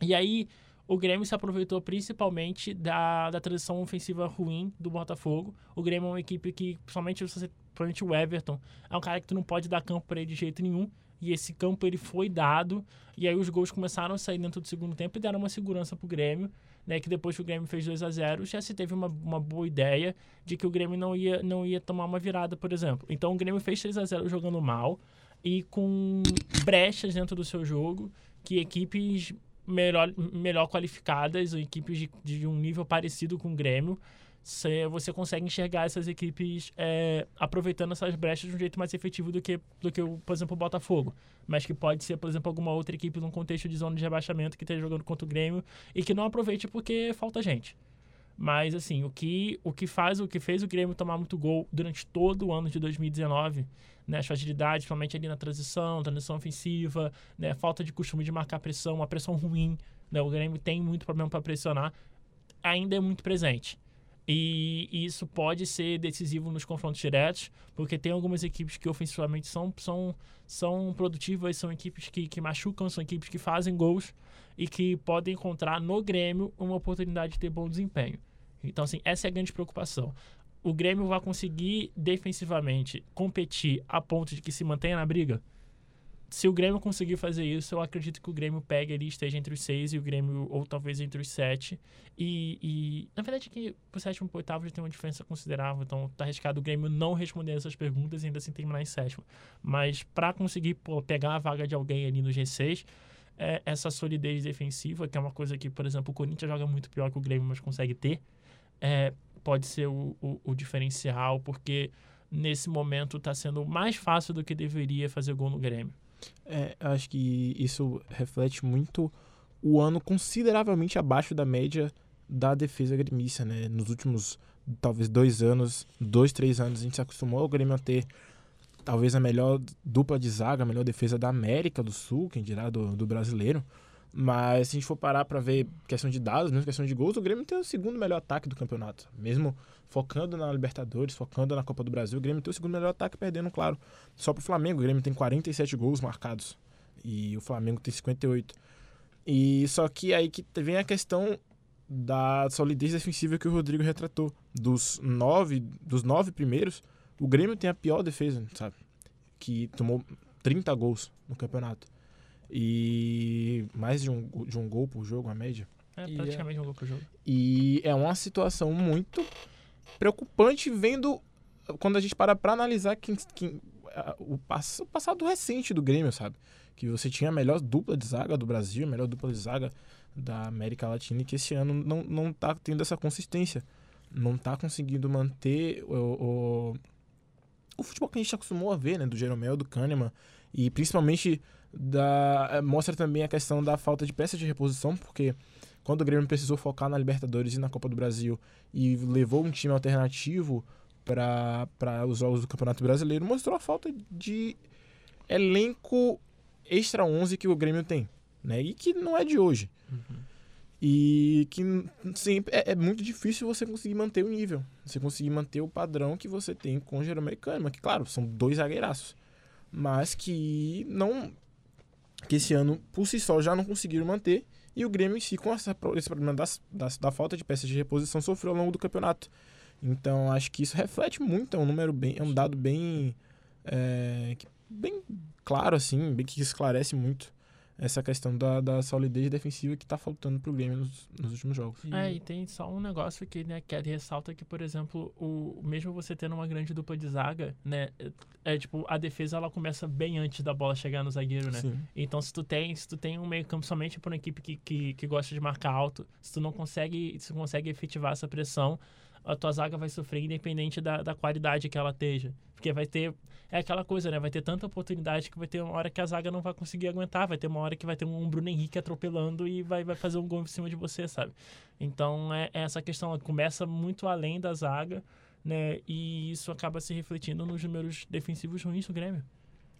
Speaker 6: E aí o Grêmio se aproveitou principalmente da, da transição ofensiva ruim do Botafogo. O Grêmio é uma equipe que, principalmente, principalmente o Everton, é um cara que tu não pode dar campo para ele de jeito nenhum. E esse campo ele foi dado. E aí os gols começaram a sair dentro do segundo tempo e deram uma segurança pro Grêmio. Né, que depois que o Grêmio fez 2 a 0 já se teve uma, uma boa ideia de que o Grêmio não ia, não ia tomar uma virada, por exemplo. Então o Grêmio fez 3 a 0 jogando mal e com brechas dentro do seu jogo que equipes melhor, melhor qualificadas, ou equipes de, de um nível parecido com o Grêmio, cê- você consegue enxergar essas equipes é, aproveitando essas brechas de um jeito mais efetivo do que, do que por exemplo, o Botafogo. Mas que pode ser, por exemplo, alguma outra equipe num contexto de zona de rebaixamento que esteja jogando contra o Grêmio e que não aproveite porque falta gente. Mas, assim, o que, o que faz, o que fez o Grêmio tomar muito gol durante todo o ano de 2019, né, as fragilidades, principalmente ali na transição, transição ofensiva, né, falta de costume de marcar pressão, uma pressão ruim, né, o Grêmio tem muito problema para pressionar, ainda é muito presente. E, e isso pode ser decisivo nos confrontos diretos, porque tem algumas equipes que ofensivamente são, são, são produtivas, são equipes que, que machucam, são equipes que fazem gols e que podem encontrar no Grêmio uma oportunidade de ter bom desempenho. Então, assim, essa é a grande preocupação. O Grêmio vai conseguir defensivamente competir a ponto de que se mantenha na briga? Se o Grêmio conseguir fazer isso, eu acredito que o Grêmio pegue ali, esteja entre os seis e o Grêmio, ou talvez entre os sete. E, e na verdade, que pro sétimo e pro oitavo já tem uma diferença considerável, então tá arriscado o Grêmio não responder essas perguntas e ainda assim terminar em sétimo. Mas para conseguir pô, pegar a vaga de alguém ali no G6, é, essa solidez defensiva, que é uma coisa que, por exemplo, o Corinthians joga muito pior que o Grêmio, mas consegue ter, é, pode ser o, o, o diferencial, porque nesse momento tá sendo mais fácil do que deveria fazer gol no Grêmio.
Speaker 7: É, acho que isso reflete muito o ano consideravelmente abaixo da média da defesa gremista, né? Nos últimos, talvez, dois anos, dois, três anos, a gente se acostumou ao Grêmio a ter talvez a melhor dupla de zaga, a melhor defesa da América do Sul, quem dirá do, do brasileiro. Mas se a gente for parar para ver questão de dados, mesmo questão de gols, o Grêmio tem o segundo melhor ataque do campeonato. Mesmo focando na Libertadores, focando na Copa do Brasil, o Grêmio tem o segundo melhor ataque, perdendo, claro, só pro Flamengo. O Grêmio tem 47 gols marcados e o Flamengo tem 58. E só que aí que vem a questão da solidez defensiva que o Rodrigo retratou. Dos nove, dos nove primeiros, o Grêmio tem a pior defesa, sabe? Que tomou 30 gols no campeonato. E mais de um, de um gol por jogo, a média.
Speaker 6: É
Speaker 8: E
Speaker 6: praticamente um gol pro jogo.
Speaker 7: E é uma situação muito preocupante vendo quando a gente para pra analisar quem, quem, a- o, pass- o passado recente do Grêmio, sabe? Que você tinha a melhor dupla de zaga do Brasil, a melhor dupla de zaga da América Latina e que esse ano não, não tá tendo essa consistência. Não tá conseguindo manter o, o, o futebol que a gente acostumou a ver, né? Do Jeromel, do Kahneman. E principalmente da, eh, mostra também a questão da falta de peça de reposição, porque quando o Grêmio precisou focar na Libertadores e na Copa do Brasil e levou um time alternativo para os jogos do Campeonato Brasileiro, mostrou a falta de elenco extra 11 que o Grêmio tem, né? E que não é de hoje. E que sempre é, é muito difícil você conseguir manter o nível, você conseguir manter o padrão que você tem com o Jeromel que claro, são dois zagueiraços, mas que não que esse ano por si só já não conseguiram manter e o Grêmio em si com essa, esse problema das, das- da falta de peças de reposição sofreu ao longo do campeonato. Então acho que isso reflete muito, é um número bem, é um dado bem, é, bem claro assim, bem que esclarece muito essa questão da, da solidez defensiva que está faltando pro Grêmio nos, nos últimos jogos.
Speaker 8: E-
Speaker 6: É, e tem só um negócio aqui, né, que ressalta que, por exemplo, o, mesmo você tendo uma grande dupla de zaga, né, é, é, tipo, a defesa ela começa bem antes da bola chegar no zagueiro, né?
Speaker 7: Sim.
Speaker 6: Então, se tu tem, se tu tem um meio campo somente para uma equipe que, que, que gosta de marcar alto, se tu não consegue, se tu consegue efetivar essa pressão, a tua zaga vai sofrer independente da, da qualidade que ela esteja. Porque vai ter, é aquela coisa, né? Vai ter tanta oportunidade que vai ter uma hora que a zaga não vai conseguir aguentar, vai ter uma hora que vai ter um Bruno Henrique atropelando e vai, vai fazer um gol em cima de você, sabe? Então, é, é essa questão, começa muito além da zaga, né? E isso acaba se refletindo nos números defensivos ruins do Grêmio.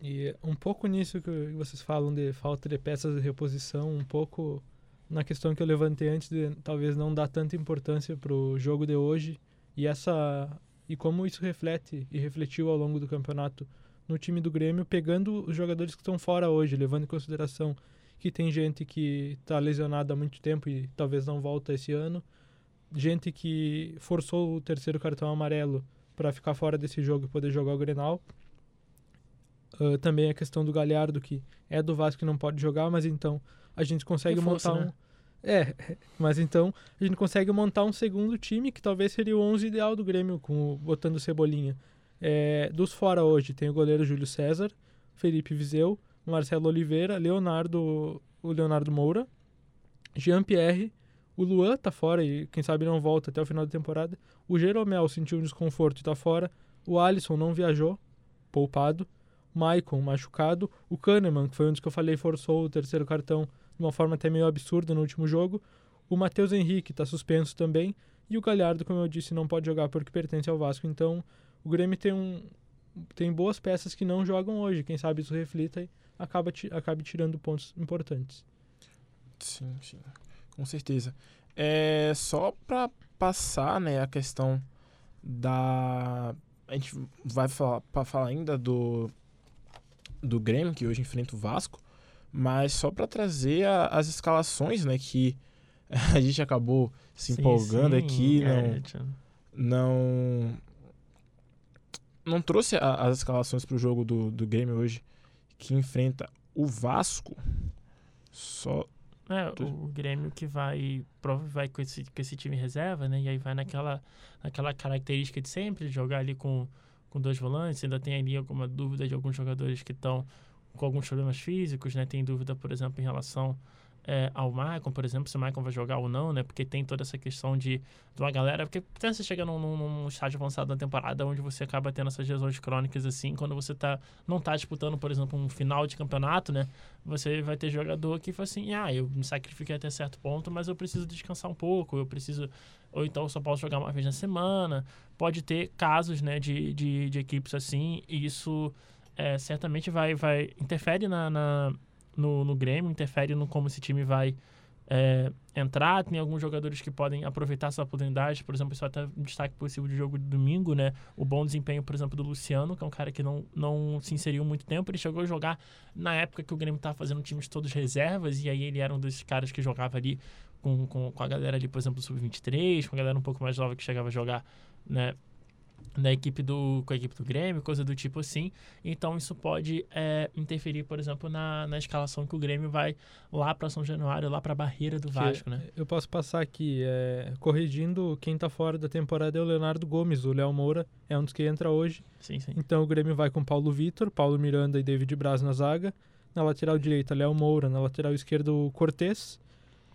Speaker 8: E um pouco nisso que vocês falam de falta de peças de reposição, um pouco na questão que eu levantei antes de talvez não dar tanta importância pro jogo de hoje e essa e como isso reflete e refletiu ao longo do campeonato no time do Grêmio, pegando os jogadores que estão fora hoje, levando em consideração que tem gente que está lesionada há muito tempo e talvez não volta esse ano, gente que forçou o terceiro cartão amarelo para ficar fora desse jogo e poder jogar o Grenal. Ah, também a questão do Galhardo, que é do Vasco e não pode jogar, mas então a gente consegue
Speaker 6: Reforço,
Speaker 8: montar
Speaker 6: né?
Speaker 8: um. É, mas então a gente consegue montar um segundo time que talvez seria o 11 ideal do Grêmio, com botando Cebolinha. É, dos fora hoje tem o goleiro Júlio César, Felipe Vizeu, Marcelo Oliveira, Leonardo, o Leonardo Moura, Jean-Pierre, o Luan tá fora e quem sabe não volta até o final da temporada. O Jeromel sentiu um desconforto e tá fora. O Alisson não viajou, poupado. Maicon machucado. O Kahneman, que foi um dos que eu falei, forçou o terceiro cartão de uma forma até meio absurda no último jogo. O Matheus Henrique está suspenso também. E o Galhardo, como eu disse, não pode jogar porque pertence ao Vasco. Então, o Grêmio tem, um, tem boas peças que não jogam hoje. Quem sabe isso reflita e acaba, acabe tirando pontos importantes.
Speaker 7: Sim, sim. Com certeza. É só para passar, né, a questão da a gente vai falar falar ainda do do Grêmio que hoje enfrenta o Vasco, mas só para trazer a- as escalações, né, que a gente acabou se
Speaker 6: Sim,
Speaker 7: empolgando
Speaker 6: sim,
Speaker 7: aqui,
Speaker 6: é,
Speaker 7: não não não trouxe a- as escalações para o jogo do, do Grêmio hoje que enfrenta o Vasco. Só
Speaker 6: É, o Grêmio que vai, prova vai com esse, com esse time reserva, né? E aí vai naquela, naquela característica de sempre, jogar ali com, com dois volantes. Ainda tem ali alguma dúvida de alguns jogadores que estão com alguns problemas físicos, né? Tem dúvida, por exemplo, em relação é, ao Maicon, por exemplo, se o Maicon vai jogar ou não, né? Porque tem toda essa questão de, de uma galera... Porque até você chega num, num, num estágio avançado da temporada onde você acaba tendo essas lesões crônicas, assim, quando você tá, não tá disputando, por exemplo, um final de campeonato, né? você vai ter jogador que fala assim, ah, eu me sacrifiquei até certo ponto, mas eu preciso descansar um pouco, eu preciso, ou então eu só posso jogar uma vez na semana. Pode ter casos, né, de, de, de equipes assim, e isso é, certamente vai, vai interfere na, na- no, no Grêmio, interfere no como esse time vai é, entrar. Tem alguns jogadores que podem aproveitar essa oportunidade, por exemplo, isso até um destaque possível de jogo de domingo, né? O bom desempenho, por exemplo, do Luciano, que é um cara que não, não se inseriu muito tempo, ele chegou a jogar na época que o Grêmio estava fazendo times todos reservas, e aí ele era um desses caras que jogava ali com, com, com a galera ali, por exemplo, do Sub-23, com a galera um pouco mais nova que chegava a jogar, né? Da equipe do, com a equipe do Grêmio, coisa do tipo assim. Então isso pode é, interferir, por exemplo, na, na escalação que o Grêmio vai lá para São Januário, lá para a barreira do Vasco, né?
Speaker 8: Eu posso passar aqui, é, corrigindo, quem tá fora da temporada é o Leonardo Gomes, o Léo Moura é um dos que entra hoje.
Speaker 6: Sim, sim.
Speaker 8: Então o Grêmio vai com Paulo Vitor, Paulo Miranda e David Braz na zaga. Na lateral direita, Léo Moura. Na lateral esquerda, o Cortez.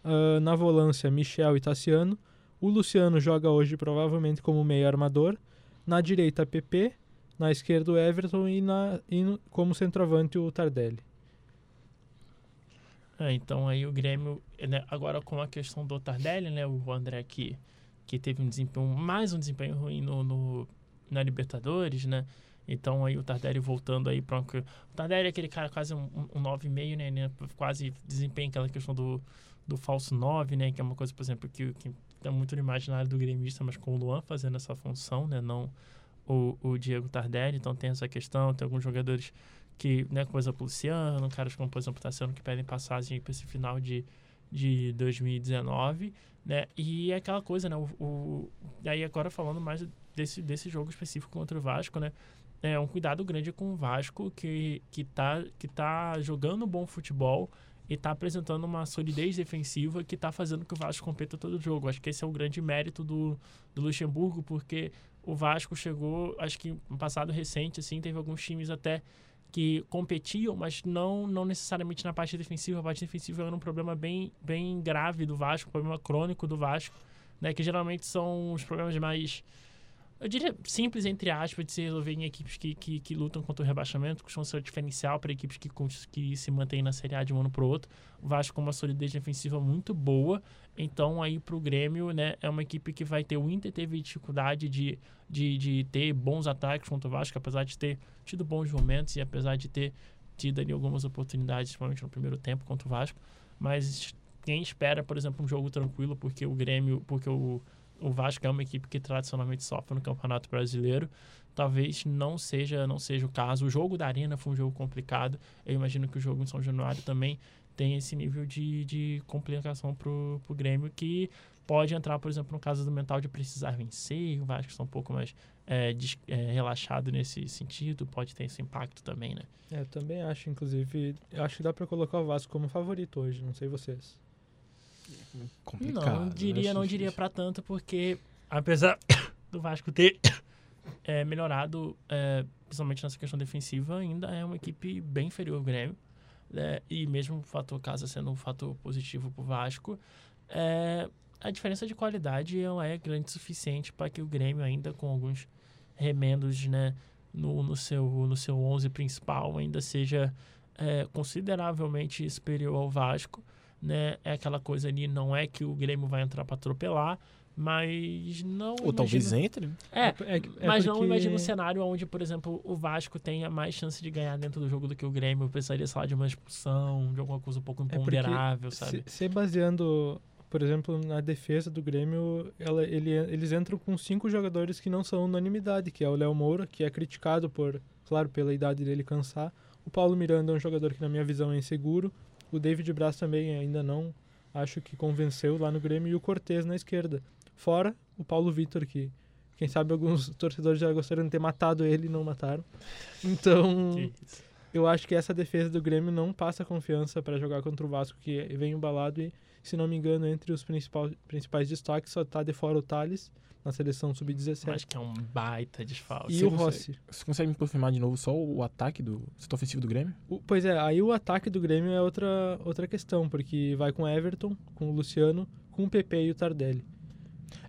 Speaker 8: Ah, na volância, Michel e Tassiano. O Luciano joga hoje provavelmente como meio armador. Na direita, PP. Na esquerda, o Everton. E, na, e no- como centroavante, o Tardelli.
Speaker 6: É, então aí o Grêmio, né, agora com a questão do Tardelli, né, o André que, que teve um desempenho, mais um desempenho ruim no, no- na Libertadores, né? Então aí o Tardelli voltando aí para o Tardelli é aquele cara quase um, um, um 9,5, né, né? Quase desempenha aquela questão do, do falso 9, né? Que é uma coisa, por exemplo, que, que é muito no imaginário do gremista, mas com o Luan fazendo essa função, né? Não o, o Diego Tardelli. Então tem essa questão, tem alguns jogadores que, né, coisa pro Luciano, caras como, por exemplo, Tassiano, que pedem passagem para esse final de, de 2019, né? E é aquela coisa, né? O, o, aí agora falando mais desse, desse jogo específico contra o Vasco, né? É um cuidado grande com o Vasco, que, que, tá, que tá jogando bom futebol e tá apresentando uma solidez defensiva que tá fazendo que o Vasco competa todo jogo. Acho que esse é o grande mérito do, do Luxemburgo, porque o Vasco chegou, acho que no passado recente, assim, teve alguns times até que competiam, mas não, não necessariamente na parte defensiva. A parte defensiva era um problema bem, bem grave do Vasco, um problema crônico do Vasco, né? Que geralmente são os problemas mais, eu diria, simples, entre aspas, de se resolver em equipes que, que, que lutam contra o rebaixamento, costumam ser o diferencial para equipes que, que se mantêm na Série A de um ano para o outro. O Vasco com uma solidez defensiva muito boa, então aí para o Grêmio, né, é uma equipe que vai ter, o Inter teve dificuldade de, de, de ter bons ataques contra o Vasco, apesar de ter tido bons momentos e apesar de ter tido ali algumas oportunidades, principalmente no primeiro tempo contra o Vasco, mas quem espera, por exemplo, um jogo tranquilo, porque o Grêmio, porque o, o Vasco é uma equipe que tradicionalmente sofre no Campeonato Brasileiro, talvez não seja não seja o caso. O jogo da Arena foi um jogo complicado. Eu imagino que o jogo em São Januário também tem esse nível de, de complicação pro, pro Grêmio que pode entrar, por exemplo, no caso do mental de precisar vencer. O Vasco está um pouco mais é, des- é, relaxado nesse sentido, pode ter esse impacto também, né?
Speaker 8: É, eu também acho, inclusive, acho que dá pra colocar o Vasco como favorito hoje, não sei vocês.
Speaker 7: Complicado.
Speaker 6: Não, diria,
Speaker 7: acho
Speaker 6: não diria pra tanto, porque apesar do Vasco ter é, melhorado, é, principalmente nessa questão defensiva, ainda é uma equipe bem inferior ao Grêmio. né? E mesmo o fator casa sendo um fator positivo pro Vasco, é, a diferença de qualidade ela é grande o suficiente para que o Grêmio ainda com alguns remendos, né, no, no seu no seu 11 principal ainda seja é, consideravelmente superior ao Vasco, né? É aquela coisa ali, não é que o Grêmio vai entrar para atropelar, mas não
Speaker 7: Ou talvez
Speaker 6: imagino-
Speaker 7: entre. né?
Speaker 6: É,
Speaker 8: É, é
Speaker 6: mas não
Speaker 8: porque-
Speaker 6: imagino um cenário onde, por exemplo, o Vasco tenha mais chance de ganhar dentro do jogo do que o Grêmio. Eu precisaria, sei lá, de uma expulsão, de alguma coisa um pouco
Speaker 8: É
Speaker 6: imponderável, sabe?
Speaker 8: Se, se baseando, por exemplo, na defesa do Grêmio, ela- ele- eles entram com cinco jogadores que não são unanimidade, que é o Léo Moura, que é criticado por, claro, pela idade dele cansar. O Paulo Miranda é um jogador que, na minha visão, é inseguro. O David Braz também ainda não acho que convenceu lá no Grêmio. E o Cortez na esquerda. Fora o Paulo Vitor, que quem sabe alguns torcedores já gostariam de ter matado ele e não mataram. Então, eu acho que essa defesa do Grêmio não passa confiança para jogar contra o Vasco, que vem embalado e, se não me engano, entre os principal, principais destaques só tá de fora o Thales, na seleção
Speaker 6: Eu
Speaker 8: sub-17,
Speaker 6: acho que é um baita desfalque.
Speaker 8: e
Speaker 7: Você
Speaker 8: o
Speaker 7: consegue-
Speaker 8: Rossi.
Speaker 7: Você consegue me confirmar de novo só o ataque do setor ofensivo do Grêmio?
Speaker 8: O- pois é, aí o ataque do Grêmio é outra, outra questão, porque vai com Everton, com o Luciano, com o PP e o Tardelli.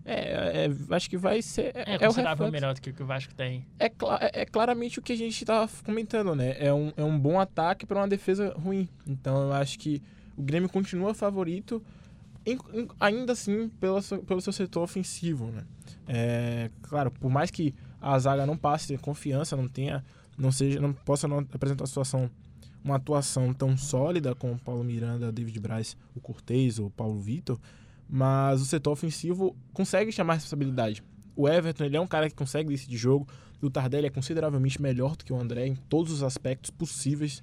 Speaker 7: É, é, acho que vai ser.
Speaker 6: É,
Speaker 7: É, o
Speaker 6: considerável
Speaker 7: reflexo.
Speaker 6: melhor do que o que o Vasco tem.
Speaker 7: É, é- é claramente o que a gente tá comentando, né? É um, é um bom ataque para uma defesa ruim. Então eu acho que o Grêmio continua favorito, em- em- ainda assim, pelo seu, pelo seu setor ofensivo, né? É, claro, por mais que a zaga não passe confiança, não tenha, não seja, não possa não apresentar uma situação, uma atuação tão sólida como o Paulo Miranda, David Braz, o Cortez, o Paulo Vitor, mas o setor ofensivo consegue chamar responsabilidade. O Everton, ele é um cara que consegue decidir jogo, o Tardelli é consideravelmente melhor do que o André em todos os aspectos possíveis.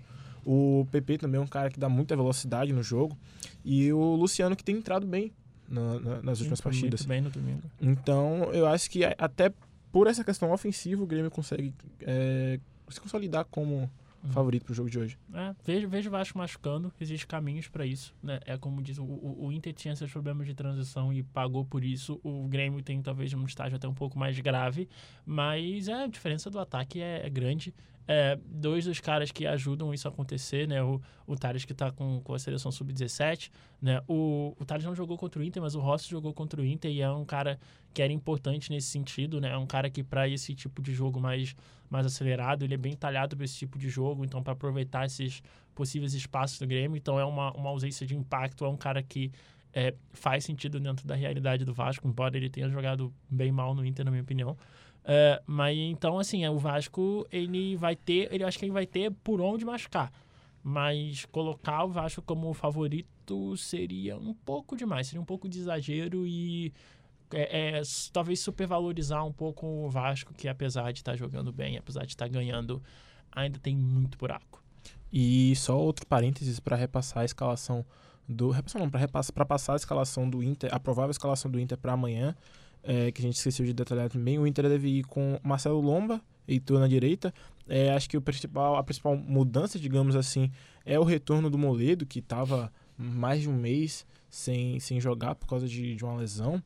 Speaker 7: O PP também é um cara que dá muita velocidade no jogo. E o Luciano que tem entrado bem na- na- nas últimas
Speaker 6: Foi
Speaker 7: partidas.
Speaker 6: Bem no domingo.
Speaker 7: Então, eu acho que até por essa questão ofensiva, o Grêmio consegue é, se consolidar como
Speaker 6: Uhum.
Speaker 7: favorito pro jogo de hoje.
Speaker 6: É, vejo, vejo o Vasco machucando, existem caminhos pra isso, né? É como diz, o, o, o Inter tinha seus problemas de transição e pagou por isso. O Grêmio tem talvez um estágio até um pouco mais grave, mas é, a diferença do ataque é, é grande. É, dois dos caras que ajudam isso a acontecer, né? O, o Thales que tá com, com a seleção sub-17, né? O, o Thales não jogou contra o Inter, mas o Rossi jogou contra o Inter e é um cara que era importante nesse sentido, né? É um cara que para esse tipo de jogo mais mais acelerado, ele é bem talhado para esse tipo de jogo, então para aproveitar esses possíveis espaços do Grêmio, então é uma, uma ausência de impacto, é um cara que é, faz sentido dentro da realidade do Vasco, embora ele tenha jogado bem mal no Inter, na minha opinião. É, mas então, assim, é, o Vasco, ele vai ter, ele acho que ele vai ter por onde machucar. Mas colocar o Vasco como favorito seria um pouco demais, seria um pouco de exagero e é, é, talvez supervalorizar um pouco o Vasco, que apesar de estar jogando bem, apesar de estar ganhando, ainda tem muito buraco.
Speaker 7: E só outro parênteses para repassar a escalação do. Repassar não, para passar a escalação do Inter, a provável escalação do Inter para amanhã, é, que a gente esqueceu de detalhar também. O Inter deve ir com Marcelo Lomba, Heitor na direita. É, acho que principal, a principal mudança, digamos assim, é o retorno do Moledo, que estava mais de um mês sem, sem jogar por causa de, de uma lesão.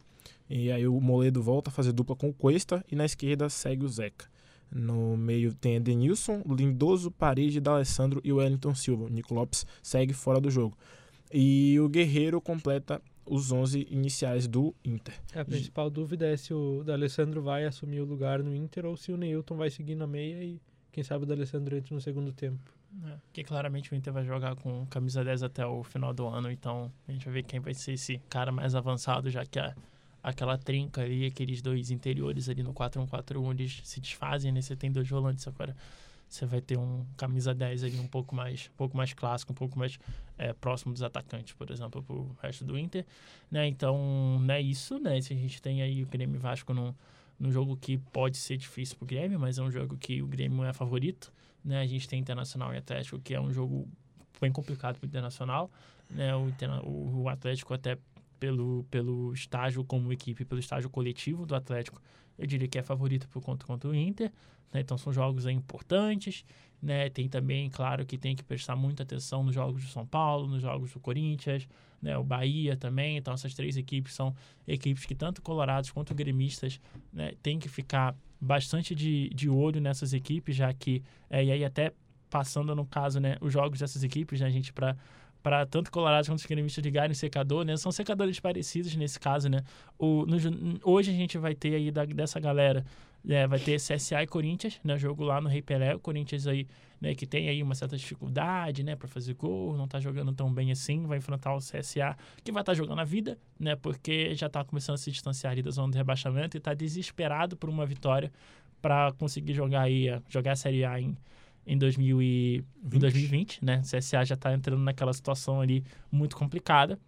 Speaker 7: E aí o Moledo volta a fazer dupla com o Cuesta e na esquerda segue o Zeca. No meio tem Edenilson, Lindoso, Parede, D'Alessandro e Wellington Silva. O Nico Lopes segue fora do jogo. E o Guerreiro completa os 11 iniciais do Inter.
Speaker 8: É, A principal dúvida é se o D'Alessandro vai assumir o lugar no Inter ou se o Neilton vai seguir na meia e quem sabe o D'Alessandro entra no segundo tempo.
Speaker 6: É, porque claramente o Inter vai jogar com camisa 10 até o final do ano, então a gente vai ver quem vai ser esse cara mais avançado, já que a, aquela trinca ali, aqueles dois interiores ali no 4-1-4-1, eles se desfazem, né? Você tem dois volantes agora. Você vai ter um camisa 10 ali um pouco mais, um pouco mais clássico, um pouco mais é, próximo dos atacantes, por exemplo, pro resto do Inter, né? Então, não é isso, né? Se a gente tem aí o Grêmio Vasco num, num jogo que pode ser difícil pro Grêmio, mas é um jogo que o Grêmio é favorito, né? A gente tem Internacional e Atlético, que é um jogo bem complicado pro Internacional, né? O, o, o Atlético até pelo, pelo estágio como equipe, pelo estágio coletivo do Atlético, eu diria que é favorito por conta contra o Inter, né? Então são jogos importantes, né? Tem também, claro, que tem que prestar muita atenção nos jogos do São Paulo, nos jogos do Corinthians, né? O Bahia também. Então essas três equipes são equipes que tanto colorados quanto gremistas, né? Tem que ficar bastante de, de olho nessas equipes, já que é, e aí até passando no caso, né, os jogos dessas equipes, né, a gente para para tanto colorados quanto os gremistas ligarem secador, né? São secadores parecidos nesse caso, né? O, no hoje a gente vai ter aí da, dessa galera, é, vai ter CSA e Corinthians, né? Jogo lá no Rei Pelé, o Corinthians aí, né? Que tem aí uma certa dificuldade, né? Para fazer gol, não tá jogando tão bem assim, vai enfrentar o CSA, que vai estar tá jogando a vida, né? Porque já tá começando a se distanciar ali da zona de rebaixamento e tá desesperado por uma vitória para conseguir jogar aí, jogar a Série A em em 2000 e, em 2020, né? O CSA já tá entrando naquela situação ali muito complicada.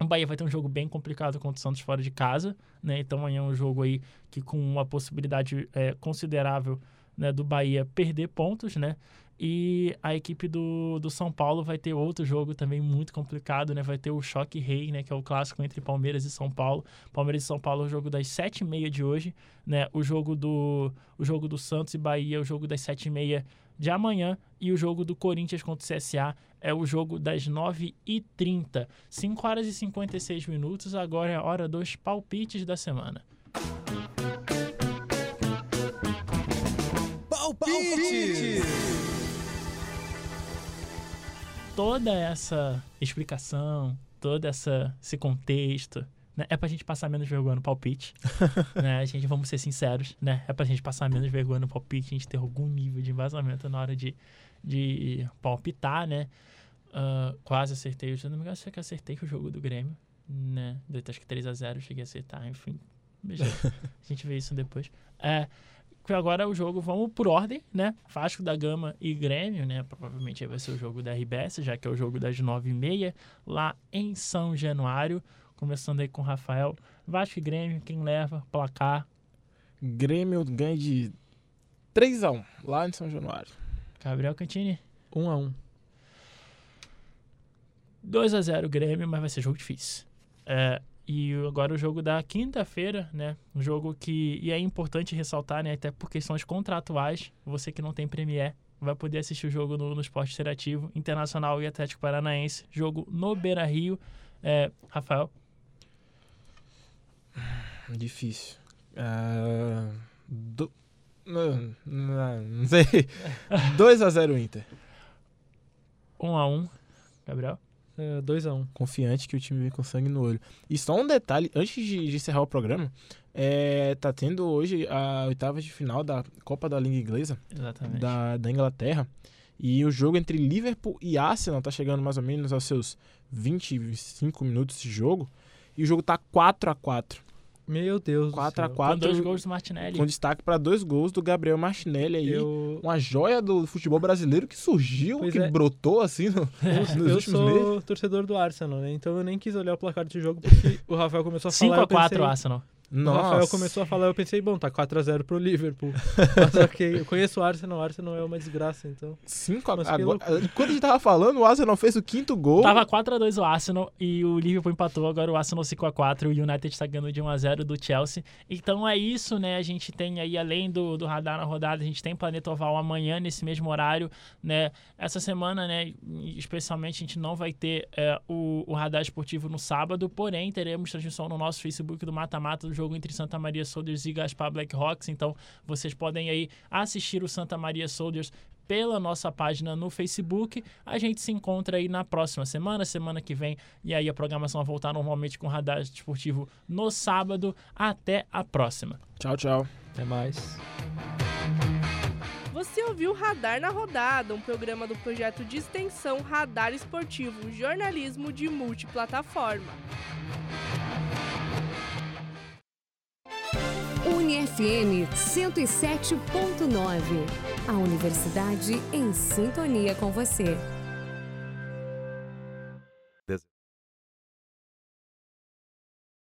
Speaker 6: O Bahia vai ter um jogo bem complicado contra o Santos fora de casa, né? Então amanhã é um jogo aí que com uma possibilidade é, considerável né, do Bahia perder pontos, né? E a equipe do, do São Paulo vai ter outro jogo também muito complicado, né? Vai ter o Choque Rei, né? Que é o clássico entre Palmeiras e São Paulo. Palmeiras e São Paulo é o jogo das sete e meia de hoje, né? O jogo do, o jogo do Santos e Bahia é o jogo das sete e meia de amanhã. E o jogo do Corinthians contra o CSA é o jogo das 9h30. 5 horas e 56 minutos. Agora é a hora dos palpites da semana.
Speaker 3: Palpite!
Speaker 6: Toda essa explicação, todo essa, esse contexto, né, é pra gente passar menos vergonha no palpite. né? A gente, vamos ser sinceros, né? É pra gente passar menos vergonha no palpite, a gente ter algum nível de embasamento na hora de, de palpitar, né? Ah, quase acertei, se não me engano, acho que acertei o jogo do Grêmio, né? Deu acho que 3x0, cheguei a acertar, enfim. A gente vê isso depois. É, agora o jogo, vamos por ordem, né? Vasco da Gama e Grêmio, né? Provavelmente vai ser o jogo da RBS, já que é o jogo das 9h30, lá em São Januário. Começando aí com o Rafael. Vasco e Grêmio, quem leva? Placar.
Speaker 7: Grêmio ganha de 3x1 lá em São Januário.
Speaker 6: Gabriel Cantini.
Speaker 8: 1 a 1
Speaker 6: 2x0 Grêmio, mas vai ser jogo difícil. É, e agora o jogo da quinta-feira, né? Um jogo que e é importante ressaltar, né? Até por questões contratuais. Você que não tem Premier vai poder assistir o jogo no, no Esporte Interativo, Internacional e Atlético Paranaense. Jogo no Beira Rio. É, Rafael.
Speaker 7: Difícil. Ah, do- não, não, não sei. 2x0 Inter.
Speaker 6: 1 a 1 Gabriel.
Speaker 8: É, 2x1.
Speaker 7: Confiante que o time vem com sangue no olho. E só um detalhe, antes de, de encerrar o programa, é, tá tendo hoje a oitava de final da Copa da Liga Inglesa
Speaker 6: Exatamente.
Speaker 7: da, da Inglaterra. E o jogo entre Liverpool e Arsenal tá chegando mais ou menos aos seus 20, 25 minutos de jogo. E o jogo tá 4 a 4
Speaker 8: Meu Deus
Speaker 7: 4 a
Speaker 8: do céu.
Speaker 7: 4
Speaker 6: Com dois gols do Martinelli.
Speaker 7: Com destaque para dois gols do Gabriel Martinelli aí.
Speaker 8: Eu,
Speaker 7: Uma joia do futebol brasileiro que surgiu,
Speaker 8: Pois
Speaker 7: que
Speaker 8: é.
Speaker 7: brotou assim no, nos
Speaker 8: eu
Speaker 7: últimos
Speaker 8: sou
Speaker 7: meses.
Speaker 8: torcedor do Arsenal, né? Então eu nem quis olhar o placar desse jogo porque o Rafael começou a
Speaker 6: 5
Speaker 8: falar.
Speaker 6: a
Speaker 8: eu
Speaker 6: 4
Speaker 8: pensei-
Speaker 6: Arsenal.
Speaker 8: O Rafael começou a falar, eu pensei, bom, tá 4x0 pro Liverpool. Mas ok, eu conheço o Arsenal, o Arsenal é uma desgraça, então.
Speaker 7: 5 a... Agora, enquanto a gente tava falando, o Arsenal fez o quinto gol.
Speaker 6: Tava 4x2 o Arsenal e o Liverpool empatou. Agora o Arsenal 5x4 e o United está ganhando de 1x0 do Chelsea. Então é isso, né? A gente tem aí, além do, do radar na rodada, a gente tem Planeta Oval amanhã nesse mesmo horário, né? Essa semana, né? Especialmente, a gente não vai ter é, o, o radar esportivo no sábado, porém teremos transmissão no nosso Facebook do Mata-Mata do jogo entre Santa Maria Soldiers e Gaspar Blackhawks. Então vocês podem aí assistir o Santa Maria Soldiers pela nossa página no Facebook. A gente se encontra aí na próxima semana, semana que vem, e aí a programação vai voltar normalmente com o radar esportivo no sábado. Até a próxima.
Speaker 7: Tchau, tchau.
Speaker 8: Até mais.
Speaker 1: Você ouviu Radar na Rodada, um programa do projeto de extensão Radar Esportivo, jornalismo de multiplataforma.
Speaker 2: UniFM 107.9. A universidade em sintonia com você.